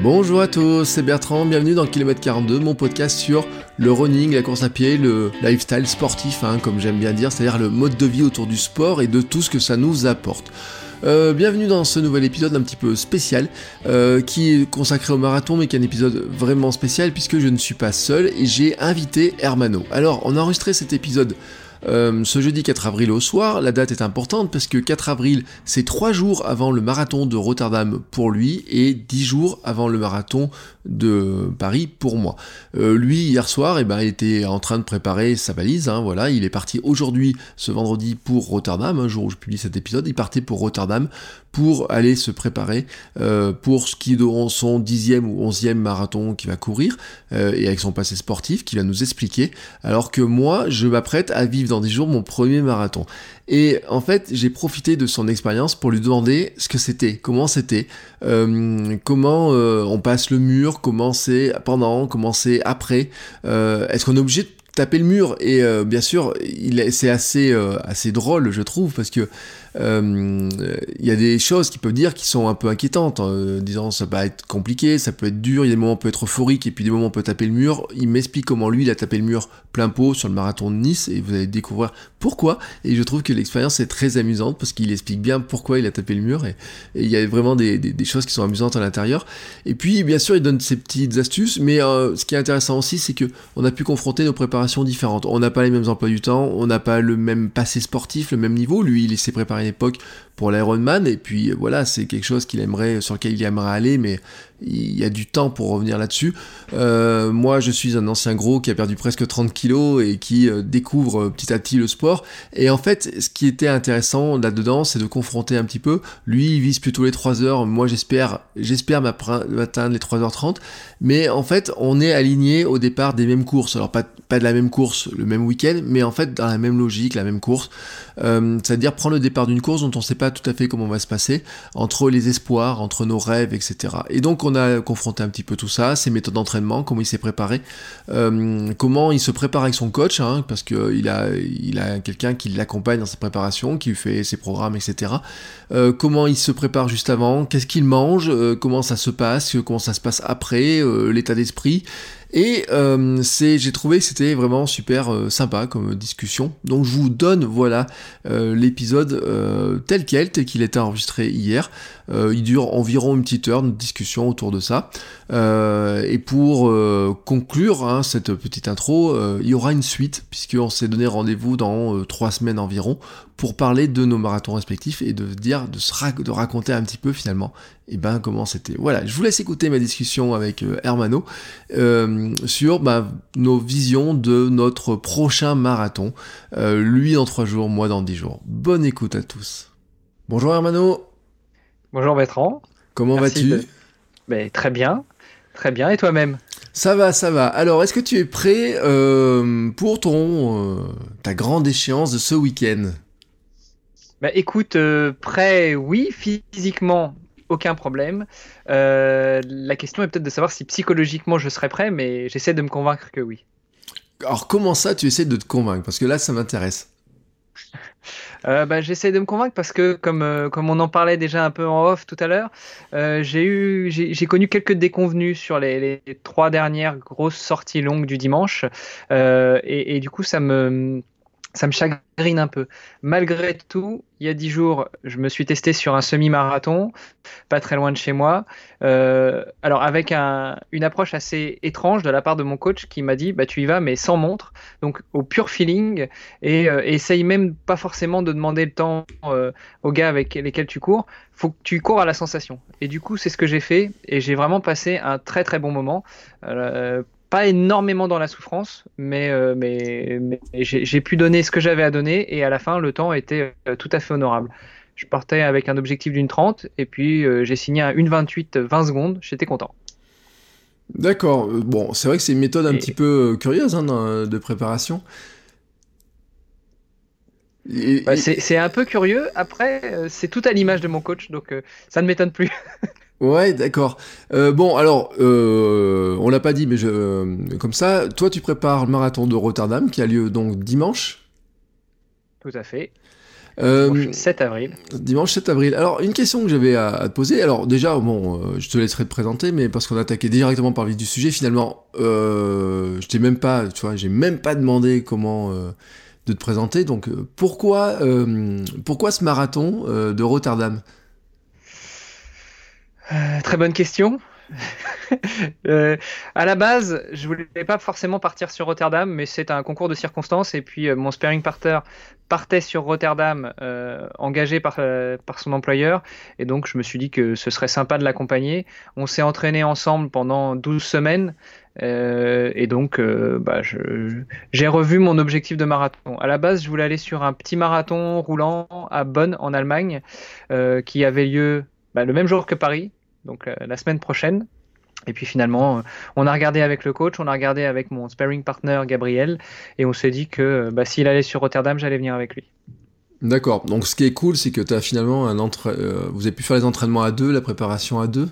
Bonjour à tous, c'est Bertrand, bienvenue dans Kilomètre 42, mon podcast sur le running, la course à pied, le lifestyle sportif, hein, comme j'aime bien dire, c'est-à-dire le mode de vie autour du sport et de tout ce que ça nous apporte. Euh, bienvenue dans ce nouvel épisode un petit peu spécial euh, qui est consacré au marathon mais qui est un épisode vraiment spécial puisque je ne suis pas seul et j'ai invité Hermano. Alors on a enregistré cet épisode euh, ce jeudi 4 avril au soir, la date est importante parce que 4 avril, c'est 3 jours avant le marathon de Rotterdam pour lui et 10 jours avant le marathon de Paris pour moi. Euh, lui, hier soir, eh ben, était en train de préparer sa valise, hein, voilà, il est parti aujourd'hui, ce vendredi, pour Rotterdam, un jour où je publie cet épisode, il partait pour Rotterdam pour aller se préparer euh, pour ce qui est son dixième ou onzième marathon qu'il va courir, euh, et avec son passé sportif, qui va nous expliquer, alors que moi, je m'apprête à vivre dans 10 jours mon premier marathon. Et en fait, j'ai profité de son expérience pour lui demander ce que c'était, comment c'était, euh, comment euh, on passe le mur, comment c'est pendant, comment c'est après. Euh, Est-ce qu'on est obligé de taper le mur? Et bien sûr, c'est assez, assez drôle, je trouve, parce que euh, y a des choses qui peuvent dire qui sont un peu inquiétantes, en disant ça va être compliqué, ça peut être dur, il y a des moments où on peut être euphorique et puis des moments où on peut taper le mur. Il m'explique comment lui il a tapé le mur plein pot sur le marathon de Nice et vous allez découvrir pourquoi. Et je trouve que l'expérience est très amusante parce qu'il explique bien pourquoi il a tapé le mur et, il y a vraiment des, choses qui sont amusantes à l'intérieur. Et puis bien sûr il donne ses petites astuces, mais euh, ce qui est intéressant aussi c'est que on a pu confronter nos préparations différentes. On n'a pas les mêmes emplois du temps, on n'a pas le même passé sportif, le même niveau. Lui il s'est préparé à une époque pour l'Ironman et puis voilà c'est quelque chose qu'il aimerait sur lequel il aimerait aller mais il y a du temps pour revenir là-dessus. Euh, moi, je suis un ancien gros qui a perdu presque 30 kilos et qui euh, découvre euh, petit à petit le sport. Et en fait, ce qui était intéressant là-dedans, c'est de confronter un petit peu. Lui, il vise plutôt les 3 heures. Moi, j'espère, j'espère m'atteindre les 3h30. Mais en fait, on est aligné au départ des mêmes courses. Alors, pas, pas de la même course le même week-end, mais en fait, dans la même logique, la même course. Euh, C'est-à-dire prendre le départ d'une course dont on ne sait pas tout à fait comment va se passer, entre les espoirs, entre nos rêves, etc. Et donc, on a confronté un petit peu tout ça, ses méthodes d'entraînement, comment il s'est préparé, euh, comment il se prépare avec son coach, hein, parce qu'il a, il a quelqu'un qui l'accompagne dans sa préparation, qui lui fait ses programmes, etc. Euh, comment il se prépare juste avant, qu'est-ce qu'il mange, euh, comment ça se passe, comment ça se passe après, l'état d'esprit. Et euh, j'ai trouvé que c'était vraiment super euh, sympa comme discussion. Donc je vous donne voilà euh, l'épisode euh, tel quel, tel qu'il était enregistré hier. Euh, il dure environ une petite heure de discussion autour de ça. Euh, et pour conclure hein, cette petite intro, il y aura une suite puisqu'on s'est donné rendez-vous dans trois semaines environ pour parler de nos marathons respectifs et de dire, de, raconter un petit peu finalement, eh ben comment c'était. Voilà, je vous laisse écouter ma discussion avec euh, Hermano euh, sur bah, nos visions de notre prochain marathon. Euh, lui dans 3 jours, moi dans 10 jours. Bonne écoute à tous. Bonjour Hermano. Bonjour Bertrand. Comment vas-tu de... ben, Très bien, très bien. Et toi-même ça va, ça va. Alors, est-ce que tu es prêt euh, pour ton ta grande échéance de ce week-end? Bah, écoute, euh, prêt, oui, physiquement, aucun problème. Euh, la question est peut-être de savoir si psychologiquement je serais prêt, mais j'essaie de me convaincre que oui. Alors comment ça tu essaies de te convaincre? Parce que là ça m'intéresse. Euh, bah, j'essaie de me convaincre parce que comme euh, comme on en parlait déjà un peu en off tout à l'heure, euh, j'ai connu quelques déconvenus sur les, trois dernières grosses sorties longues du dimanche. Et, du coup ça me ça me chagrine un peu. Malgré tout, il y a dix jours, je me suis testé sur un semi-marathon, pas très loin de chez moi. Euh, alors avec un, une approche assez étrange de la part de mon coach qui m'a dit, bah tu y vas mais sans montre, donc au pur feeling et euh, essaye même pas forcément de demander le temps euh, aux gars avec lesquels tu cours. Faut que tu cours à la sensation. Et du coup, c'est ce que j'ai fait et j'ai vraiment passé un très très bon moment pas énormément dans la souffrance, mais, euh, mais, mais j'ai pu donner ce que j'avais à donner et à la fin, le temps était euh, tout à fait honorable. Je partais avec un objectif d'une 30 et puis j'ai signé à 1,28 20 secondes. J'étais content. D'accord. Bon, c'est vrai que c'est une méthode un petit peu curieuse hein, de préparation. Bah, c'est un peu curieux. Après, euh, c'est tout à l'image de mon coach, donc euh, ça ne m'étonne plus. ouais, d'accord. Euh, bon, alors, on l'a pas dit, mais je, comme ça, toi, tu prépares le marathon de Rotterdam qui a lieu donc dimanche. Tout à fait. Dimanche 7 avril. Dimanche 7 avril. Alors, une question que j'avais à, te poser. Alors, déjà, bon, je te laisserai te présenter, mais parce qu'on a attaqué directement par le vif du sujet, finalement, je t'ai même pas, tu vois, j'ai même pas demandé comment de te présenter. Donc euh, pourquoi, euh, pourquoi ce marathon euh, de Rotterdam? Très bonne question. à la base, je voulais pas forcément partir sur Rotterdam, mais c'est un concours de circonstances. Et puis mon sparring partner partait sur Rotterdam, engagé par, par son employeur. Et donc je me suis dit que ce serait sympa de l'accompagner. On s'est entraîné ensemble pendant 12 semaines. Euh, et donc, euh, bah, j'ai revu mon objectif de marathon. À la base, je voulais aller sur un petit marathon roulant à Bonn, en Allemagne, euh, qui avait lieu bah, le même jour que Paris, donc la semaine prochaine. Et puis finalement, on a regardé avec le coach, on a regardé avec mon sparring partner Gabriel, et on s'est dit que bah, s'il allait sur Rotterdam, j'allais venir avec lui. D'accord. Donc ce qui est cool, c'est que tu as finalement un entre... vous avez pu faire les entraînements à deux, la préparation à deux.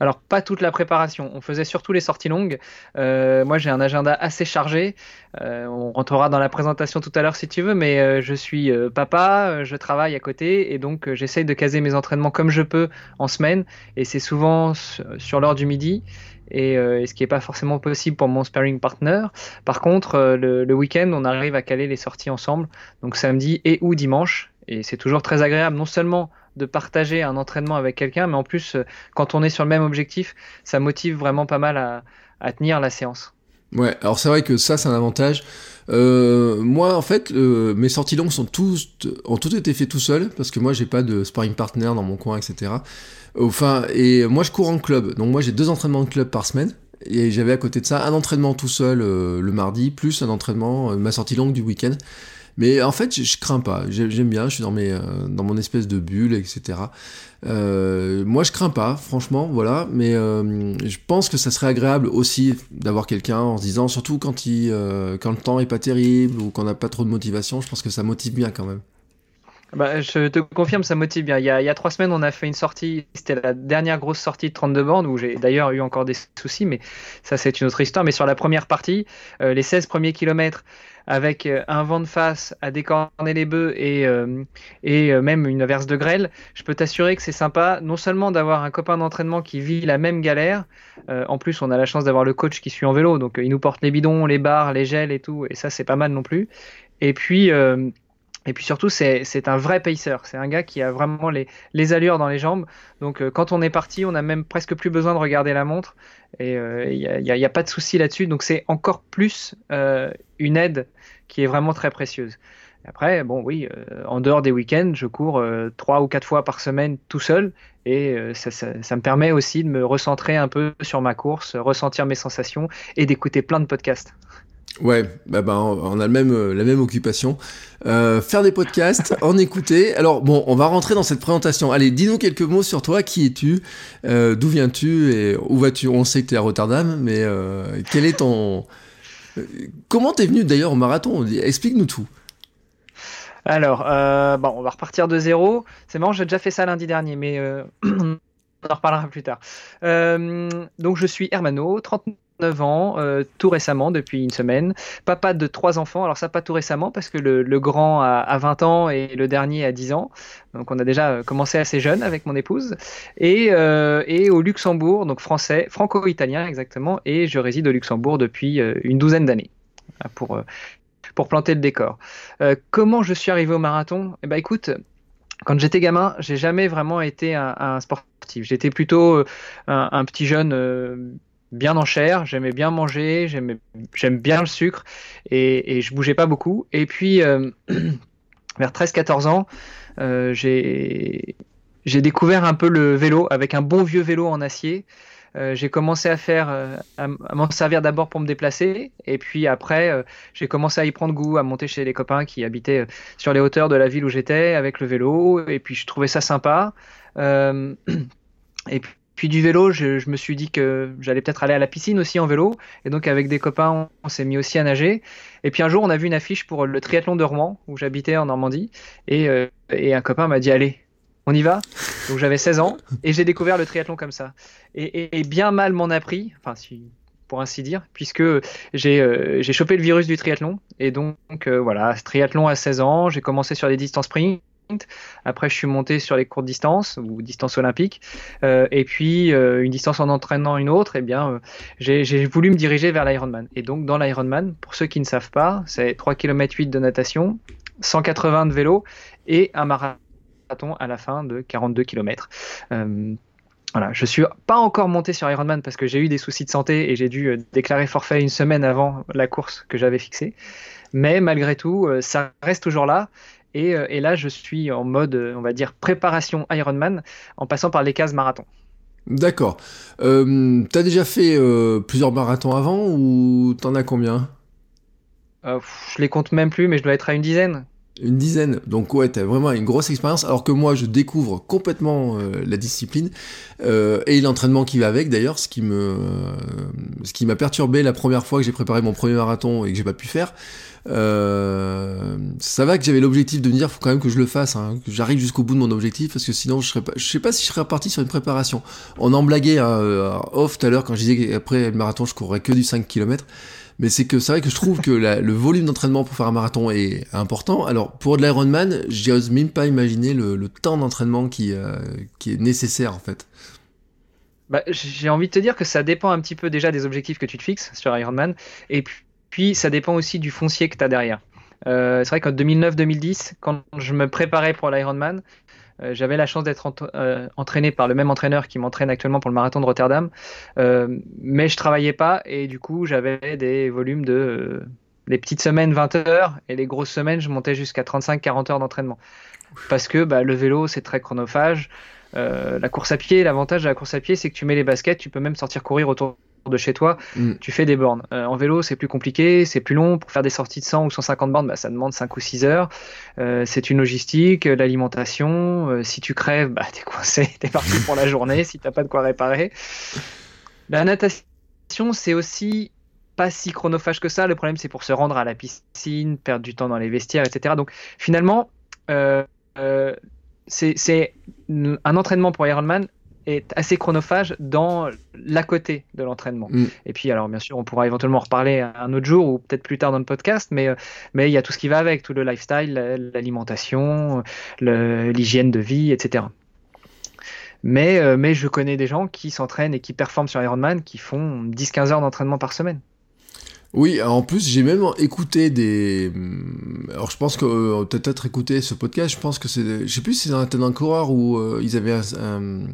Alors pas toute la préparation, on faisait surtout les sorties longues. Euh, moi j'ai un agenda assez chargé. Euh, on rentrera dans la présentation tout à l'heure si tu veux, mais euh, je suis papa, je travaille à côté et donc j'essaye de caser mes entraînements comme je peux en semaine et c'est souvent sur l'heure du midi. Et, ce qui n'est pas forcément possible pour mon sparring partner. Par contre, le, le week-end, on arrive à caler les sorties ensemble, donc samedi et ou dimanche, et c'est toujours très agréable, non seulement de partager un entraînement avec quelqu'un, mais en plus, euh, quand on est sur le même objectif, ça motive vraiment pas mal à, tenir la séance. Ouais, alors c'est vrai que ça, c'est un avantage. Euh, moi, en fait, mes sorties longues sont ont toutes été faites tout seul, parce que moi, j'ai pas de sparring partner dans mon coin, etc. Enfin, et moi, je cours en club. Donc, moi, j'ai deux entraînements de club par semaine. Et j'avais à côté de ça un entraînement tout seul euh, le mardi, plus un entraînement, ma sortie longue du week-end. Mais en fait, je, crains pas. J'aime bien, je suis dans, mes, euh, dans mon espèce de bulle, etc. Euh, moi, je crains pas, franchement, voilà. Mais euh, je pense que ça serait agréable aussi d'avoir quelqu'un en se disant, surtout quand, il, quand le temps est pas terrible ou qu'on n'a pas trop de motivation, je pense que ça motive bien quand même. Bah, je te confirme, ça motive bien. Il y, a, trois semaines, on a fait une sortie, c'était la dernière grosse sortie de 32 bornes, où j'ai d'ailleurs eu encore des soucis, mais ça c'est une autre histoire. Mais sur la première partie, les 16 premiers kilomètres, avec euh, un vent de face à décorner les bœufs et, euh, et euh, même une averse de grêle, je peux t'assurer que c'est sympa non seulement d'avoir un copain d'entraînement qui vit la même galère, en plus on a la chance d'avoir le coach qui suit en vélo, donc il nous porte les bidons, les barres, les gels et tout, et ça c'est pas mal non plus. Et puis et puis surtout, c'est un vrai pacer. C'est un gars qui a vraiment les, allures dans les jambes. Donc quand on est parti, on n'a même presque plus besoin de regarder la montre. Et il n'y a, pas de souci là-dessus. Donc c'est encore plus une aide qui est vraiment très précieuse. Après, bon, oui, euh, en dehors des week-ends, je cours euh, trois ou quatre fois par semaine tout seul et euh, ça, me permet aussi de me recentrer un peu sur ma course, ressentir mes sensations et d'écouter plein de podcasts. Ouais, bah, bah on a même, la même occupation. faire des podcasts, en écouter. Alors bon, on va rentrer dans cette présentation. Allez, dis-nous quelques mots sur toi. Qui es-tu? D'où viens-tu? Et où vas-tu? On sait que tu es à Rotterdam, mais quel est ton Comment t'es venu d'ailleurs au marathon? Explique-nous tout. Alors, euh, bon, on va repartir de zéro. C'est marrant, j'ai déjà fait ça lundi dernier, mais euh, on en reparlera plus tard. Euh, donc, je suis Hermano, 39 9 ans, euh, tout récemment, depuis une semaine. Papa de trois enfants, alors ça pas tout récemment parce que le, grand a, 20 ans et le dernier a 10 ans. Donc on a déjà euh, commencé assez jeune avec mon épouse. Et, euh, et au Luxembourg, donc français, franco-italien exactement, et je réside au Luxembourg depuis une douzaine d'années. Pour, pour planter le décor. comment je suis arrivé au marathon? Eh ben écoute, quand j'étais gamin, j'ai jamais vraiment été un, sportif. J'étais plutôt un, un, petit jeune bien en chair, j'aimais bien manger, j'aime bien le sucre et, et, je bougeais pas beaucoup. Et puis, euh, vers 13-14 ans, euh, j'ai découvert un peu le vélo avec un bon vieux vélo en acier. euh, j'ai commencé à faire, euh, à, m'en servir d'abord pour me déplacer, et puis après, j'ai commencé à y prendre goût, à monter chez les copains qui habitaient sur les hauteurs de la ville où j'étais avec le vélo, et puis je trouvais ça sympa. Et puis, puis du vélo, je, me suis dit que j'allais peut-être aller à la piscine aussi en vélo, et donc avec des copains, on, s'est mis aussi à nager. Et puis un jour, on a vu une affiche pour le triathlon de Rouen, où j'habitais en Normandie, et, euh, un copain m'a dit allez. On y va Donc j'avais 16 ans et j'ai découvert le triathlon comme ça. Et, bien mal m'en a pris, enfin si pour ainsi dire, puisque j'ai euh, chopé le virus du triathlon. Et donc euh, voilà, triathlon à 16 ans, j'ai commencé sur les distances sprint. Après, je suis monté sur les courtes distances ou distances olympiques. Euh, et puis, euh, une distance en entraînant une autre, eh bien, euh, j'ai voulu me diriger vers l'Ironman. Et donc, dans l'Ironman, pour ceux qui ne savent pas, c'est 3 km 8 de natation, 180 de vélo et un marathon à la fin de 42 km. Voilà, je suis pas encore monté sur Ironman parce que j'ai eu des soucis de santé et j'ai dû déclarer forfait une semaine avant la course que j'avais fixée. Mais malgré tout, ça reste toujours là. Et, euh, et là, je suis en mode, euh, on va dire, préparation Ironman en passant par les cases marathon. D'accord. Euh, T'as déjà fait euh, plusieurs marathons avant ou t'en as combien? Euh, je les compte même plus, mais je dois être à une dizaine. Une dizaine. Donc ouais, t'as vraiment une grosse expérience. Alors que moi, je découvre complètement euh, la discipline euh, et l'entraînement qui va avec. D'ailleurs, ce qui me, euh, ce qui m'a perturbé la première fois que j'ai préparé mon premier marathon et que j'ai pas pu faire. Euh, ça va que j'avais l'objectif de me dire, faut quand même que je le fasse, hein, que j'arrive jusqu'au bout de mon objectif, parce que sinon, je serais pas, je sais pas si je serais reparti sur une préparation. On en blaguait hein, off tout à l'heure quand je disais qu'après le marathon, je courrais que du 5 km. Mais c'est que c'est vrai que je trouve que le volume d'entraînement pour faire un marathon est important. Alors pour de l'Ironman, j'ose même pas imaginer le, temps d'entraînement qui, euh, qui est nécessaire en fait. Bah, j'ai envie de te dire que ça dépend un petit peu déjà des objectifs que tu te fixes sur Ironman. Et puis, puis ça dépend aussi du foncier que tu as derrière. Euh, c'est vrai qu'en 2009-2010, quand je me préparais pour l'Ironman, euh, j'avais la chance d'être euh, entraîné par le même entraîneur qui m'entraîne actuellement pour le marathon de Rotterdam. Euh, mais je travaillais pas et du coup, j'avais des volumes de. les petites semaines 20 heures et les grosses semaines, je montais jusqu'à 35-40 heures d'entraînement. Parce que bah, le vélo, c'est très chronophage. La course à pied, l'avantage de la course à pied, c'est que tu mets les baskets, tu peux même sortir courir autour de chez toi, Mm. tu fais des bornes. Euh, en vélo, c'est plus compliqué, c'est plus long. Pour faire des sorties de 100 ou 150 bornes, bah, ça demande 5 ou 6 heures. Euh, c'est une logistique, euh, l'alimentation. Euh, si tu crèves, bah, t'es coincé, t'es parti pour la journée si t'as pas de quoi réparer. La natation, c'est aussi pas si chronophage que ça. Le problème, c'est pour se rendre à la piscine, perdre du temps dans les vestiaires, etc. Donc, finalement, c'est un entraînement pour Ironman est assez chronophage dans l'à côté de l'entraînement. Mm. Et puis, alors, bien sûr, on pourra éventuellement en reparler un autre jour ou peut-être plus tard dans le podcast, mais, euh, mais il y a tout ce qui va avec, tout le lifestyle, la- l'alimentation, l'hygiène de vie, etc. Mais, euh, mais je connais des gens qui s'entraînent et qui performent sur Ironman qui font 10-15 heures d'entraînement par semaine. Oui, en plus j'ai même écouté des. Alors je pense que euh, peut-être écouté ce podcast. Je pense que c'est, je sais plus si c'est un, un coureur où euh, ils avaient un, un-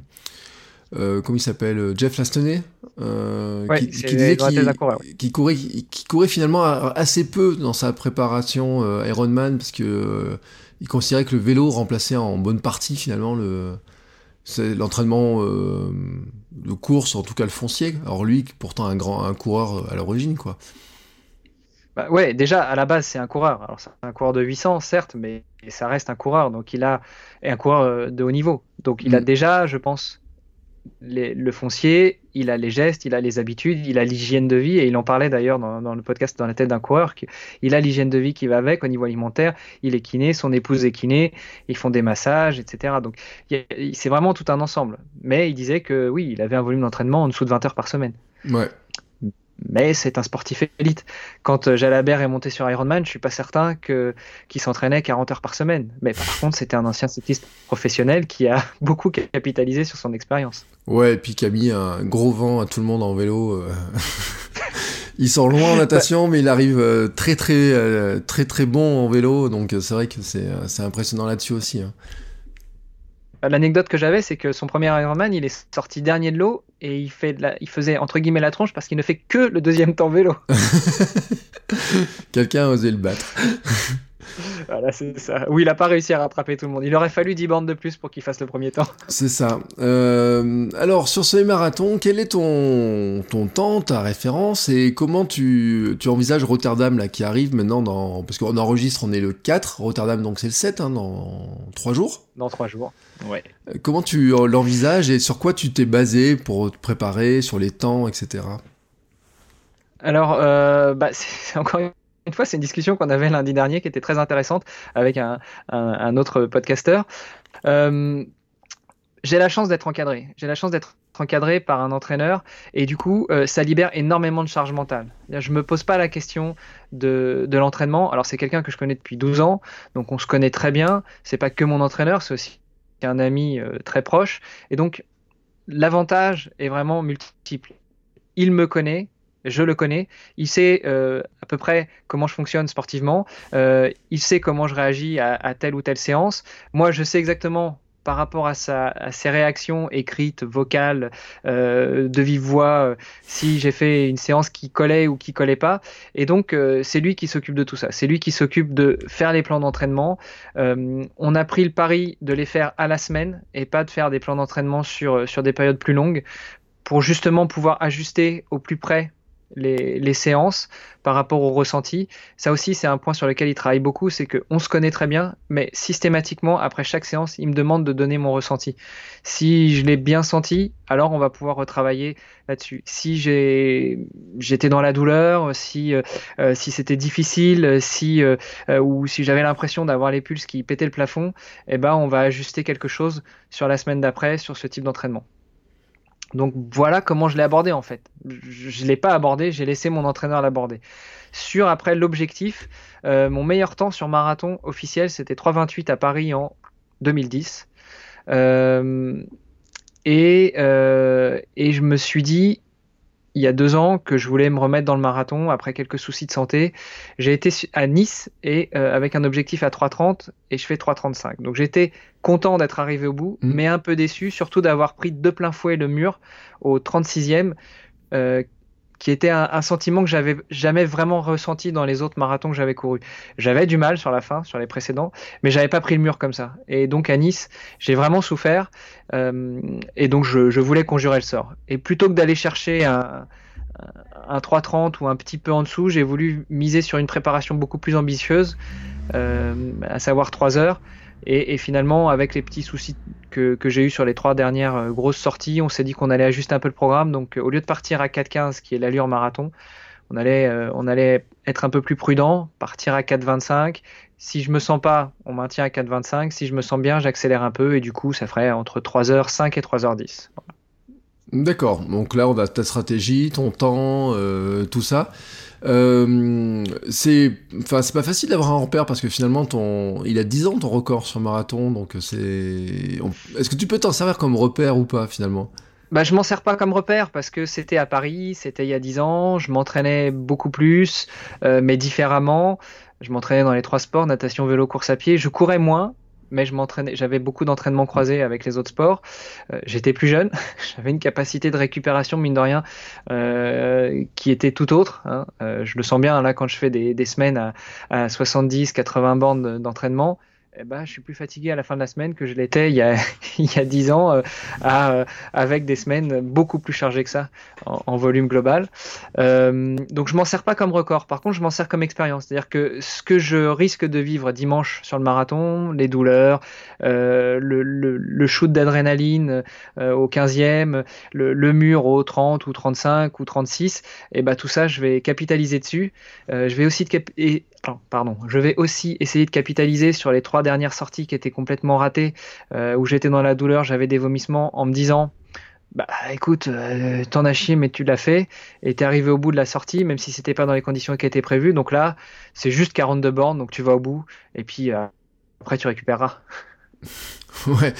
euh, comment il s'appelle, euh, Jeff Lastoney, euh, Ouais, qui, disait qu'il qui courait, qui, courait finalement a- assez peu dans sa préparation euh, Ironman parce que il considérait que le vélo remplaçait en bonne partie finalement le l'entraînement de course, en tout cas le foncier. Alors lui, pourtant un grand un coureur à l'origine quoi. Bah ouais, déjà à la base c'est un coureur. Alors c'est un coureur de 800 certes, mais ça reste un coureur. Donc il a et un coureur de haut niveau. Donc il a Mm. déjà, je pense, le foncier, il a les gestes, il a les habitudes, il a l'hygiène de vie. Et il en parlait d'ailleurs dans, dans le podcast dans la tête d'un coureur. Il a l'hygiène de vie qui va avec au niveau alimentaire. Il est kiné, son épouse est kiné, ils font des massages, etc. Donc c'est vraiment tout un ensemble. Mais il disait que oui, il avait un volume d'entraînement en dessous de 20 heures par semaine Ouais. Mais c'est un sportif élite. Quand euh, Jalabert est monté sur Ironman, je suis pas certain que qu'il s'entraînait 40 heures par semaine. Mais par contre, c'était un ancien cycliste professionnel qui a beaucoup capitalisé sur son expérience. Ouais, et puis qui a mis un gros vent à tout le monde en vélo. euh. Ils sont loin en natation, mais il arrive euh, très très très très bon en vélo, donc c'est vrai que c'est c'est impressionnant là-dessus aussi. hein. L'anecdote que j'avais, c'est que son premier Ironman, il est sorti dernier de l'eau et il, fait la- il faisait entre guillemets la tronche parce qu'il ne fait que le deuxième temps vélo. Quelqu'un a osé le battre. voilà, c'est ça. Oui, il n'a pas réussi à rattraper tout le monde. Il aurait fallu 10 bandes de plus pour qu'il fasse le premier temps. C'est ça. Euh, alors, sur ce marathon, quel est ton, ton temps, ta référence et comment tu, tu envisages Rotterdam là, qui arrive maintenant dans. Parce qu'on enregistre, on est le 4, Rotterdam donc c'est le 7, hein, dans 3 jours Dans 3 jours, ouais. Euh, comment tu l'envisages et sur quoi tu t'es basé pour te préparer, sur les temps, etc. Alors, euh, bah, c'est encore une fois, c'est une discussion qu'on avait lundi dernier qui était très intéressante avec un, autre podcasteur. Euh, j'ai la chance d'être encadré. J'ai la chance d'être encadré par un entraîneur et du coup, euh, ça libère énormément de charge mentale. Je me pose pas la question de, l'entraînement. Alors, c'est quelqu'un que je connais depuis 12 ans, donc on se connaît très bien. C'est pas que mon entraîneur, c'est aussi un ami euh, très proche. Et donc, l'avantage est vraiment multiple. Il me connaît, je le connais, il sait euh, à peu près comment je fonctionne sportivement, euh, il sait comment je réagis à, telle ou telle séance. Moi, je sais exactement par rapport à, ses réactions écrites, vocales, euh, de vive voix, si j'ai fait une séance qui collait ou qui collait pas. Et donc, c'est lui qui s'occupe de tout ça. C'est lui qui s'occupe de faire les plans d'entraînement. on a pris le pari de les faire à la semaine et pas de faire des plans d'entraînement sur, sur des périodes plus longues pour justement pouvoir ajuster au plus près les, séances par rapport au ressenti. Ça aussi, c'est un point sur lequel il travaille beaucoup, c'est qu'on se connaît très bien, mais systématiquement, après chaque séance, il me demande de donner mon ressenti. Si je l'ai bien senti, alors on va pouvoir retravailler là-dessus. Si j'étais dans la douleur, si, euh, euh, c'était difficile, si, euh, ou si j'avais l'impression d'avoir les pulses qui pétaient le plafond, eh ben, on va ajuster quelque chose sur la semaine d'après sur ce type d'entraînement. Donc voilà comment je l'ai abordé en fait. Je ne l'ai pas abordé, j'ai laissé mon entraîneur l'aborder. Sur après l'objectif, euh, mon meilleur temps sur marathon officiel, c'était 3,28 à Paris en 2010. Euh, et, euh, et je me suis dit, il y a deux ans que je voulais me remettre dans le marathon après quelques soucis de santé. J'ai été à Nice et euh, avec un objectif à 3,30 et je fais 3,35. Donc j'étais content d'être arrivé au bout, mmh. mais un peu déçu, surtout d'avoir pris de plein fouet le mur au 36e, euh, qui était un, sentiment que j'avais jamais vraiment ressenti dans les autres marathons que j'avais courus. J'avais du mal sur la fin, sur les précédents, mais j'avais pas pris le mur comme ça. Et donc à Nice, j'ai vraiment souffert, euh, et donc je, voulais conjurer le sort. Et plutôt que d'aller chercher un, un 3,30 ou un petit peu en dessous, j'ai voulu miser sur une préparation beaucoup plus ambitieuse, euh, à savoir 3 heures. Et, finalement, avec les petits soucis que, j'ai eu sur les trois dernières euh, grosses sorties, on s'est dit qu'on allait ajuster un peu le programme. Donc, au lieu de partir à 4,15, qui est l'allure marathon, on allait, euh, on allait être un peu plus prudent, partir à 4,25. Si je me sens pas, on maintient à 4,25. Si je me sens bien, j'accélère un peu et du coup, ça ferait entre 3h05 et 3h10. D'accord. Donc là, on a ta stratégie, ton temps, euh, tout ça. Euh, c'est, enfin, c'est pas facile d'avoir un repère parce que finalement, ton, il a 10 ans ton record sur marathon, donc c'est. Est-ce que tu peux t'en servir comme repère ou pas finalement? Bah, je m'en sers pas comme repère parce que c'était à Paris, c'était il y a 10 ans, je m'entraînais beaucoup plus, euh, mais différemment. Je m'entraînais dans les trois sports, natation, vélo, course à pied. Je courais moins, mais je m'entraînais, j'avais beaucoup d'entraînements croisés avec les autres sports. Euh, j'étais plus jeune, j'avais une capacité de récupération mine de rien euh, qui était tout autre. Hein. Euh, je le sens bien là quand je fais des, semaines à, à 70, 80 bandes d'entraînement eh ben, je suis plus fatigué à la fin de la semaine que je l'étais il y a il y a dix ans euh, à, avec des semaines beaucoup plus chargées que ça en, volume global. Euh, donc je m'en sers pas comme record. Par contre, je m'en sers comme expérience. C'est-à-dire que ce que je risque de vivre dimanche sur le marathon, les douleurs, euh, le, shoot d'adrénaline euh, au 15e, le, mur au 30 ou 35 ou 36, et eh ben tout ça, je vais capitaliser dessus. Euh, je vais aussi pardon, je vais aussi essayer de capitaliser sur les trois dernières sorties qui étaient complètement ratées, euh, où j'étais dans la douleur, j'avais des vomissements, en me disant bah écoute, euh, t'en as chié, mais tu l'as fait, et t'es arrivé au bout de la sortie, même si c'était pas dans les conditions qui étaient prévues. Donc là, c'est juste 42 bornes, donc tu vas au bout, et puis euh, après tu récupéreras. ouais.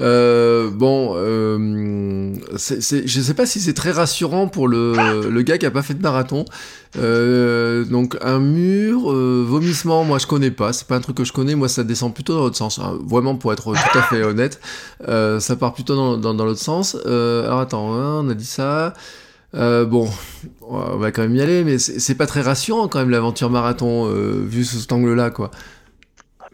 Euh, bon, euh, c'est, je sais pas si c'est très rassurant pour le, gars qui a pas fait de marathon. Euh, donc un mur, euh, vomissement, moi je connais pas. C'est pas un truc que je connais. Moi ça descend plutôt dans l'autre sens. Hein. Vraiment pour être tout à fait honnête, euh, ça part plutôt dans, dans, l'autre sens. alors attends, hein, on a dit ça. bon, on va quand même y aller, mais c'est pas très rassurant quand même l'aventure marathon vu sous cet angle-là, quoi.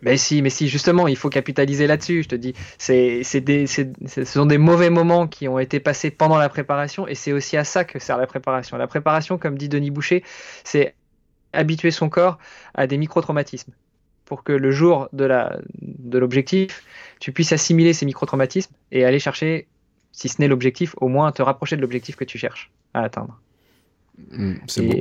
Mais si, mais si, justement, il faut capitaliser là-dessus. Je te dis, c'est, c'est des, c'est, ce sont des mauvais moments qui ont été passés pendant la préparation, et c'est aussi à ça que sert la préparation. La préparation, comme dit Denis Boucher, c'est habituer son corps à des micro-traumatismes pour que le jour de, la, de l'objectif, tu puisses assimiler ces micro-traumatismes et aller chercher, si ce n'est l'objectif, au moins te rapprocher de l'objectif que tu cherches à atteindre. Mm, c'est et, bon.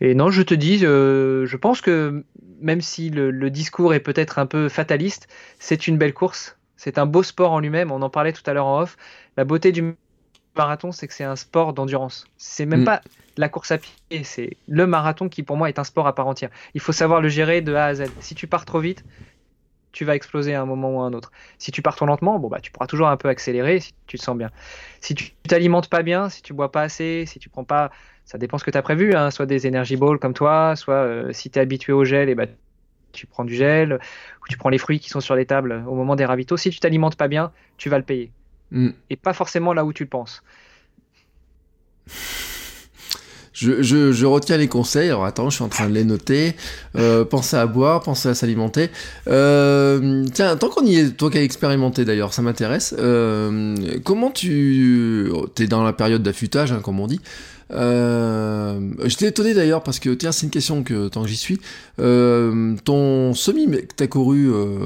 Et non, je te dis, euh, je pense que même si le, le discours est peut-être un peu fataliste, c'est une belle course. C'est un beau sport en lui-même. On en parlait tout à l'heure en off. La beauté du marathon, c'est que c'est un sport d'endurance. C'est même Mm. pas la course à pied, c'est le marathon qui pour moi est un sport à part entière. Il faut savoir le gérer de A à Z. Si tu pars trop vite, tu vas exploser à un moment ou à un autre. Si tu pars trop lentement, bon bah tu pourras toujours un peu accélérer si tu te sens bien. Si tu t'alimentes pas bien, si tu bois pas assez, si tu prends pas, ça dépend ce que tu as prévu, hein, soit des energy balls comme toi, soit euh, si tu es habitué au gel, et bah tu prends du gel, ou tu prends les fruits qui sont sur les tables au moment des ravitaux. Si tu t'alimentes pas bien, tu vas le payer. Mm. Et pas forcément là où tu le penses. Je, je, retiens les conseils. Alors attends, je suis en train de les noter. Euh, pensez à boire, pensez à s'alimenter. Euh, tiens, tant qu'on y est, toi qui as expérimenté d'ailleurs, ça m'intéresse. Euh, comment tu... T'es dans la période d'affûtage, hein, comme on dit. Euh, J'étais étonné d'ailleurs parce que, tiens, c'est une question que tant que j'y suis. Euh, ton semi que t'as couru euh,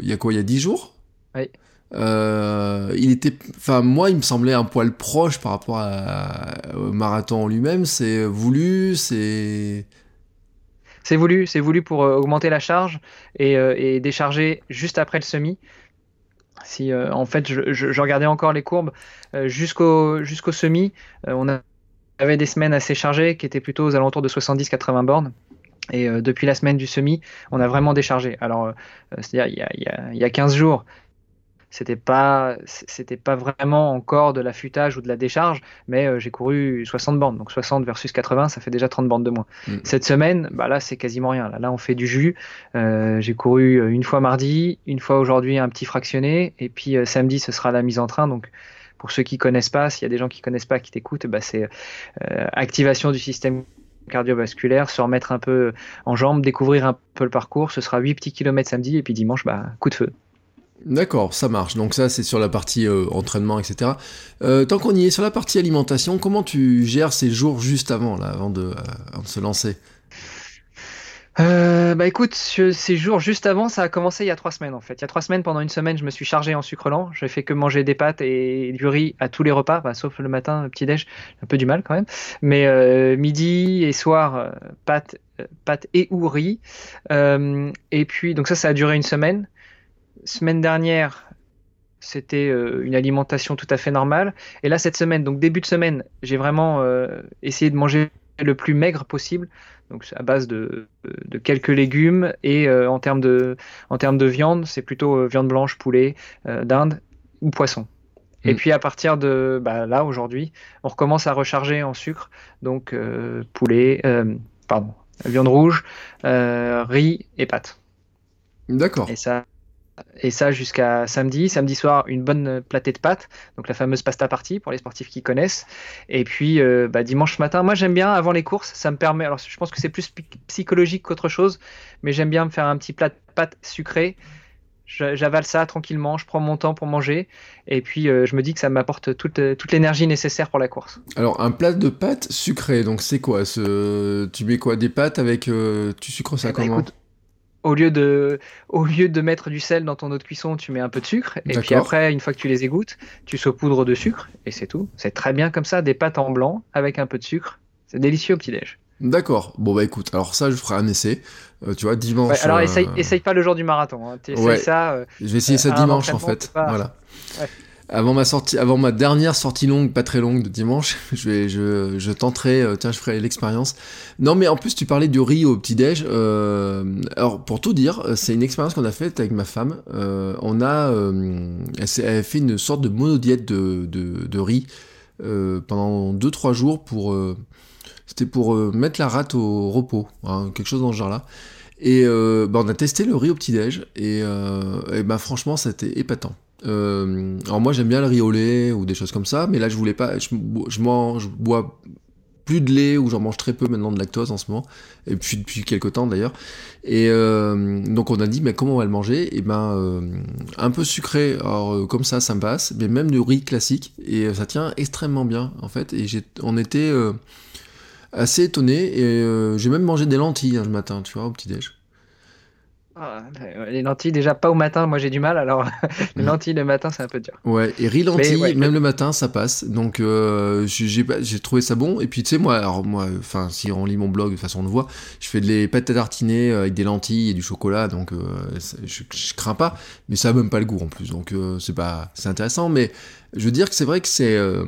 il y a quoi? Il y a 10 jours? Oui. Euh, il était, enfin moi, il me semblait un poil proche par rapport à, au marathon en lui-même. C'est voulu, c'est. C'est voulu, c'est voulu pour euh, augmenter la charge et, euh, et décharger juste après le semi. Si en fait je, regardais encore les courbes jusqu'au jusqu'au semi, on avait des semaines assez chargées qui étaient plutôt aux alentours de 70-80 bornes. Et depuis la semaine du semi, on a vraiment déchargé. Alors, c'est-à-dire il y a 15 jours, c'était pas c'était pas vraiment encore de l'affûtage ou de la décharge, mais euh, j'ai couru 60 bornes. Donc 60 versus 80, ça fait déjà 30 bornes de moins. Mm. Cette semaine, bah là, c'est quasiment rien. Là, là, on fait du jus. Euh, j'ai couru euh, une fois mardi, une fois aujourd'hui un petit fractionné, et puis euh, samedi, ce sera la mise en train. Donc, pour ceux qui connaissent pas, s'il y a des gens qui connaissent pas, qui t'écoutent, bah, c'est euh, activation du système cardiovasculaire, se remettre un peu en jambes, découvrir un peu le parcours. Ce sera 8 petits kilomètres samedi, et puis dimanche, bah, coup de feu. D'accord, ça marche. Donc ça, c'est sur la partie euh, entraînement, etc. Euh, tant qu'on y est sur la partie alimentation, comment tu gères ces jours juste avant, là, avant de, euh, se lancer? Bah écoute, ce- ces jours juste avant, ça a commencé il y a trois semaines en fait. Il y a trois semaines, pendant une semaine, je me suis chargé en sucre lent. J'ai fait que manger des pâtes et du riz à tous les repas, bah, sauf le matin, petit déj, un peu du mal quand même. Mais midi et soir, pâtes, pâtes et ou riz. Et puis donc ça, ça a duré une semaine. Semaine dernière, c'était euh, une alimentation tout à fait normale. Et là, cette semaine, donc début de semaine, j'ai vraiment euh, essayé de manger le plus maigre possible. Donc à base de, de quelques légumes et euh, en termes de en termes de viande, c'est plutôt viande blanche, poulet, dinde ou poisson. Et Mm. puis à partir de bah, là aujourd'hui, on recommence à recharger en sucre, donc poulet, pardon, viande rouge, riz et pâtes. D'accord. Et ça, et ça jusqu'à samedi. Samedi soir, une bonne platée de pâtes, donc la fameuse pasta party pour les sportifs qui connaissent. Et puis euh, bah, dimanche matin, moi j'aime bien avant les courses, ça me permet. Alors je pense que c'est plus psychologique qu'autre chose, mais j'aime bien me faire un petit plat de pâtes sucrées. J'avale ça tranquillement, je prends mon temps pour manger, et puis euh, je me dis que ça m'apporte toute, toute l'énergie nécessaire pour la course. Alors, un plat de pâtes sucrées, donc c'est quoi? Ce... Tu mets quoi? Des pâtes avec... euh, Tu sucres ça Eh ben, comment écoute, au lieu de au lieu de mettre du sel dans ton eau de cuisson, tu mets un peu de sucre et puis après une fois que tu les égouttes, tu saupoudres de sucre et c'est tout. C'est très bien comme ça, des pâtes en blanc avec un peu de sucre. C'est délicieux au petit-déj. D'accord. Bon, bah écoute, alors ça, je ferai un essai. Euh, tu vois, dimanche... Ouais, alors euh, essaye, essaye pas le jour du marathon. Hein. Ouais. ça. euh, Je vais essayer ça dimanche en fait. pas- Voilà. Ouais. Avant ma sortie, avant ma dernière sortie longue, pas très longue de dimanche, je vais, je, je tenterai, euh, tiens, je ferai l'expérience. Non, mais en plus, tu parlais du riz au petit déj. Euh, alors, pour tout dire, euh, c'est une expérience qu'on a faite avec ma femme. Euh, on a, euh, elle, elle a fait une sorte de monodiète de, de, de riz pendant 2-3 jours pour, c'était pour mettre la rate au repos, hein, quelque chose dans ce genre-là. Et bah, on a testé le riz au petit-déj et, euh, et bah, franchement, c'était épatant. Euh, alors moi j'aime bien le riz au lait ou des choses comme ça, mais là je voulais pas, je, mange, je bois plus de lait ou j'en mange très peu maintenant de lactose en ce moment et puis depuis quelques temps d'ailleurs. Et euh, donc on a dit mais comment on va le manger? Et ben euh, un peu sucré alors comme ça ça me passe mais même du riz classique et ça tient extrêmement bien en fait. Et on était assez étonné et j'ai même mangé des lentilles hein, le matin tu vois au petit déj ah, les lentilles, déjà pas au matin, moi j'ai du mal, alors les mm. lentilles le matin c'est un peu dur. Ouais, et riz lentilles, même le matin ça passe, donc euh, j'ai trouvé ça bon. Et puis tu sais, moi, alors moi, enfin, si on lit mon blog, de toute façon on le voit, je fais des pâtes à tartiner avec des lentilles et du chocolat, donc euh, je, je, crains pas, mais ça a même pas le goût en plus, donc euh, c'est pas, c'est intéressant, mais je veux dire que c'est vrai que c'est euh,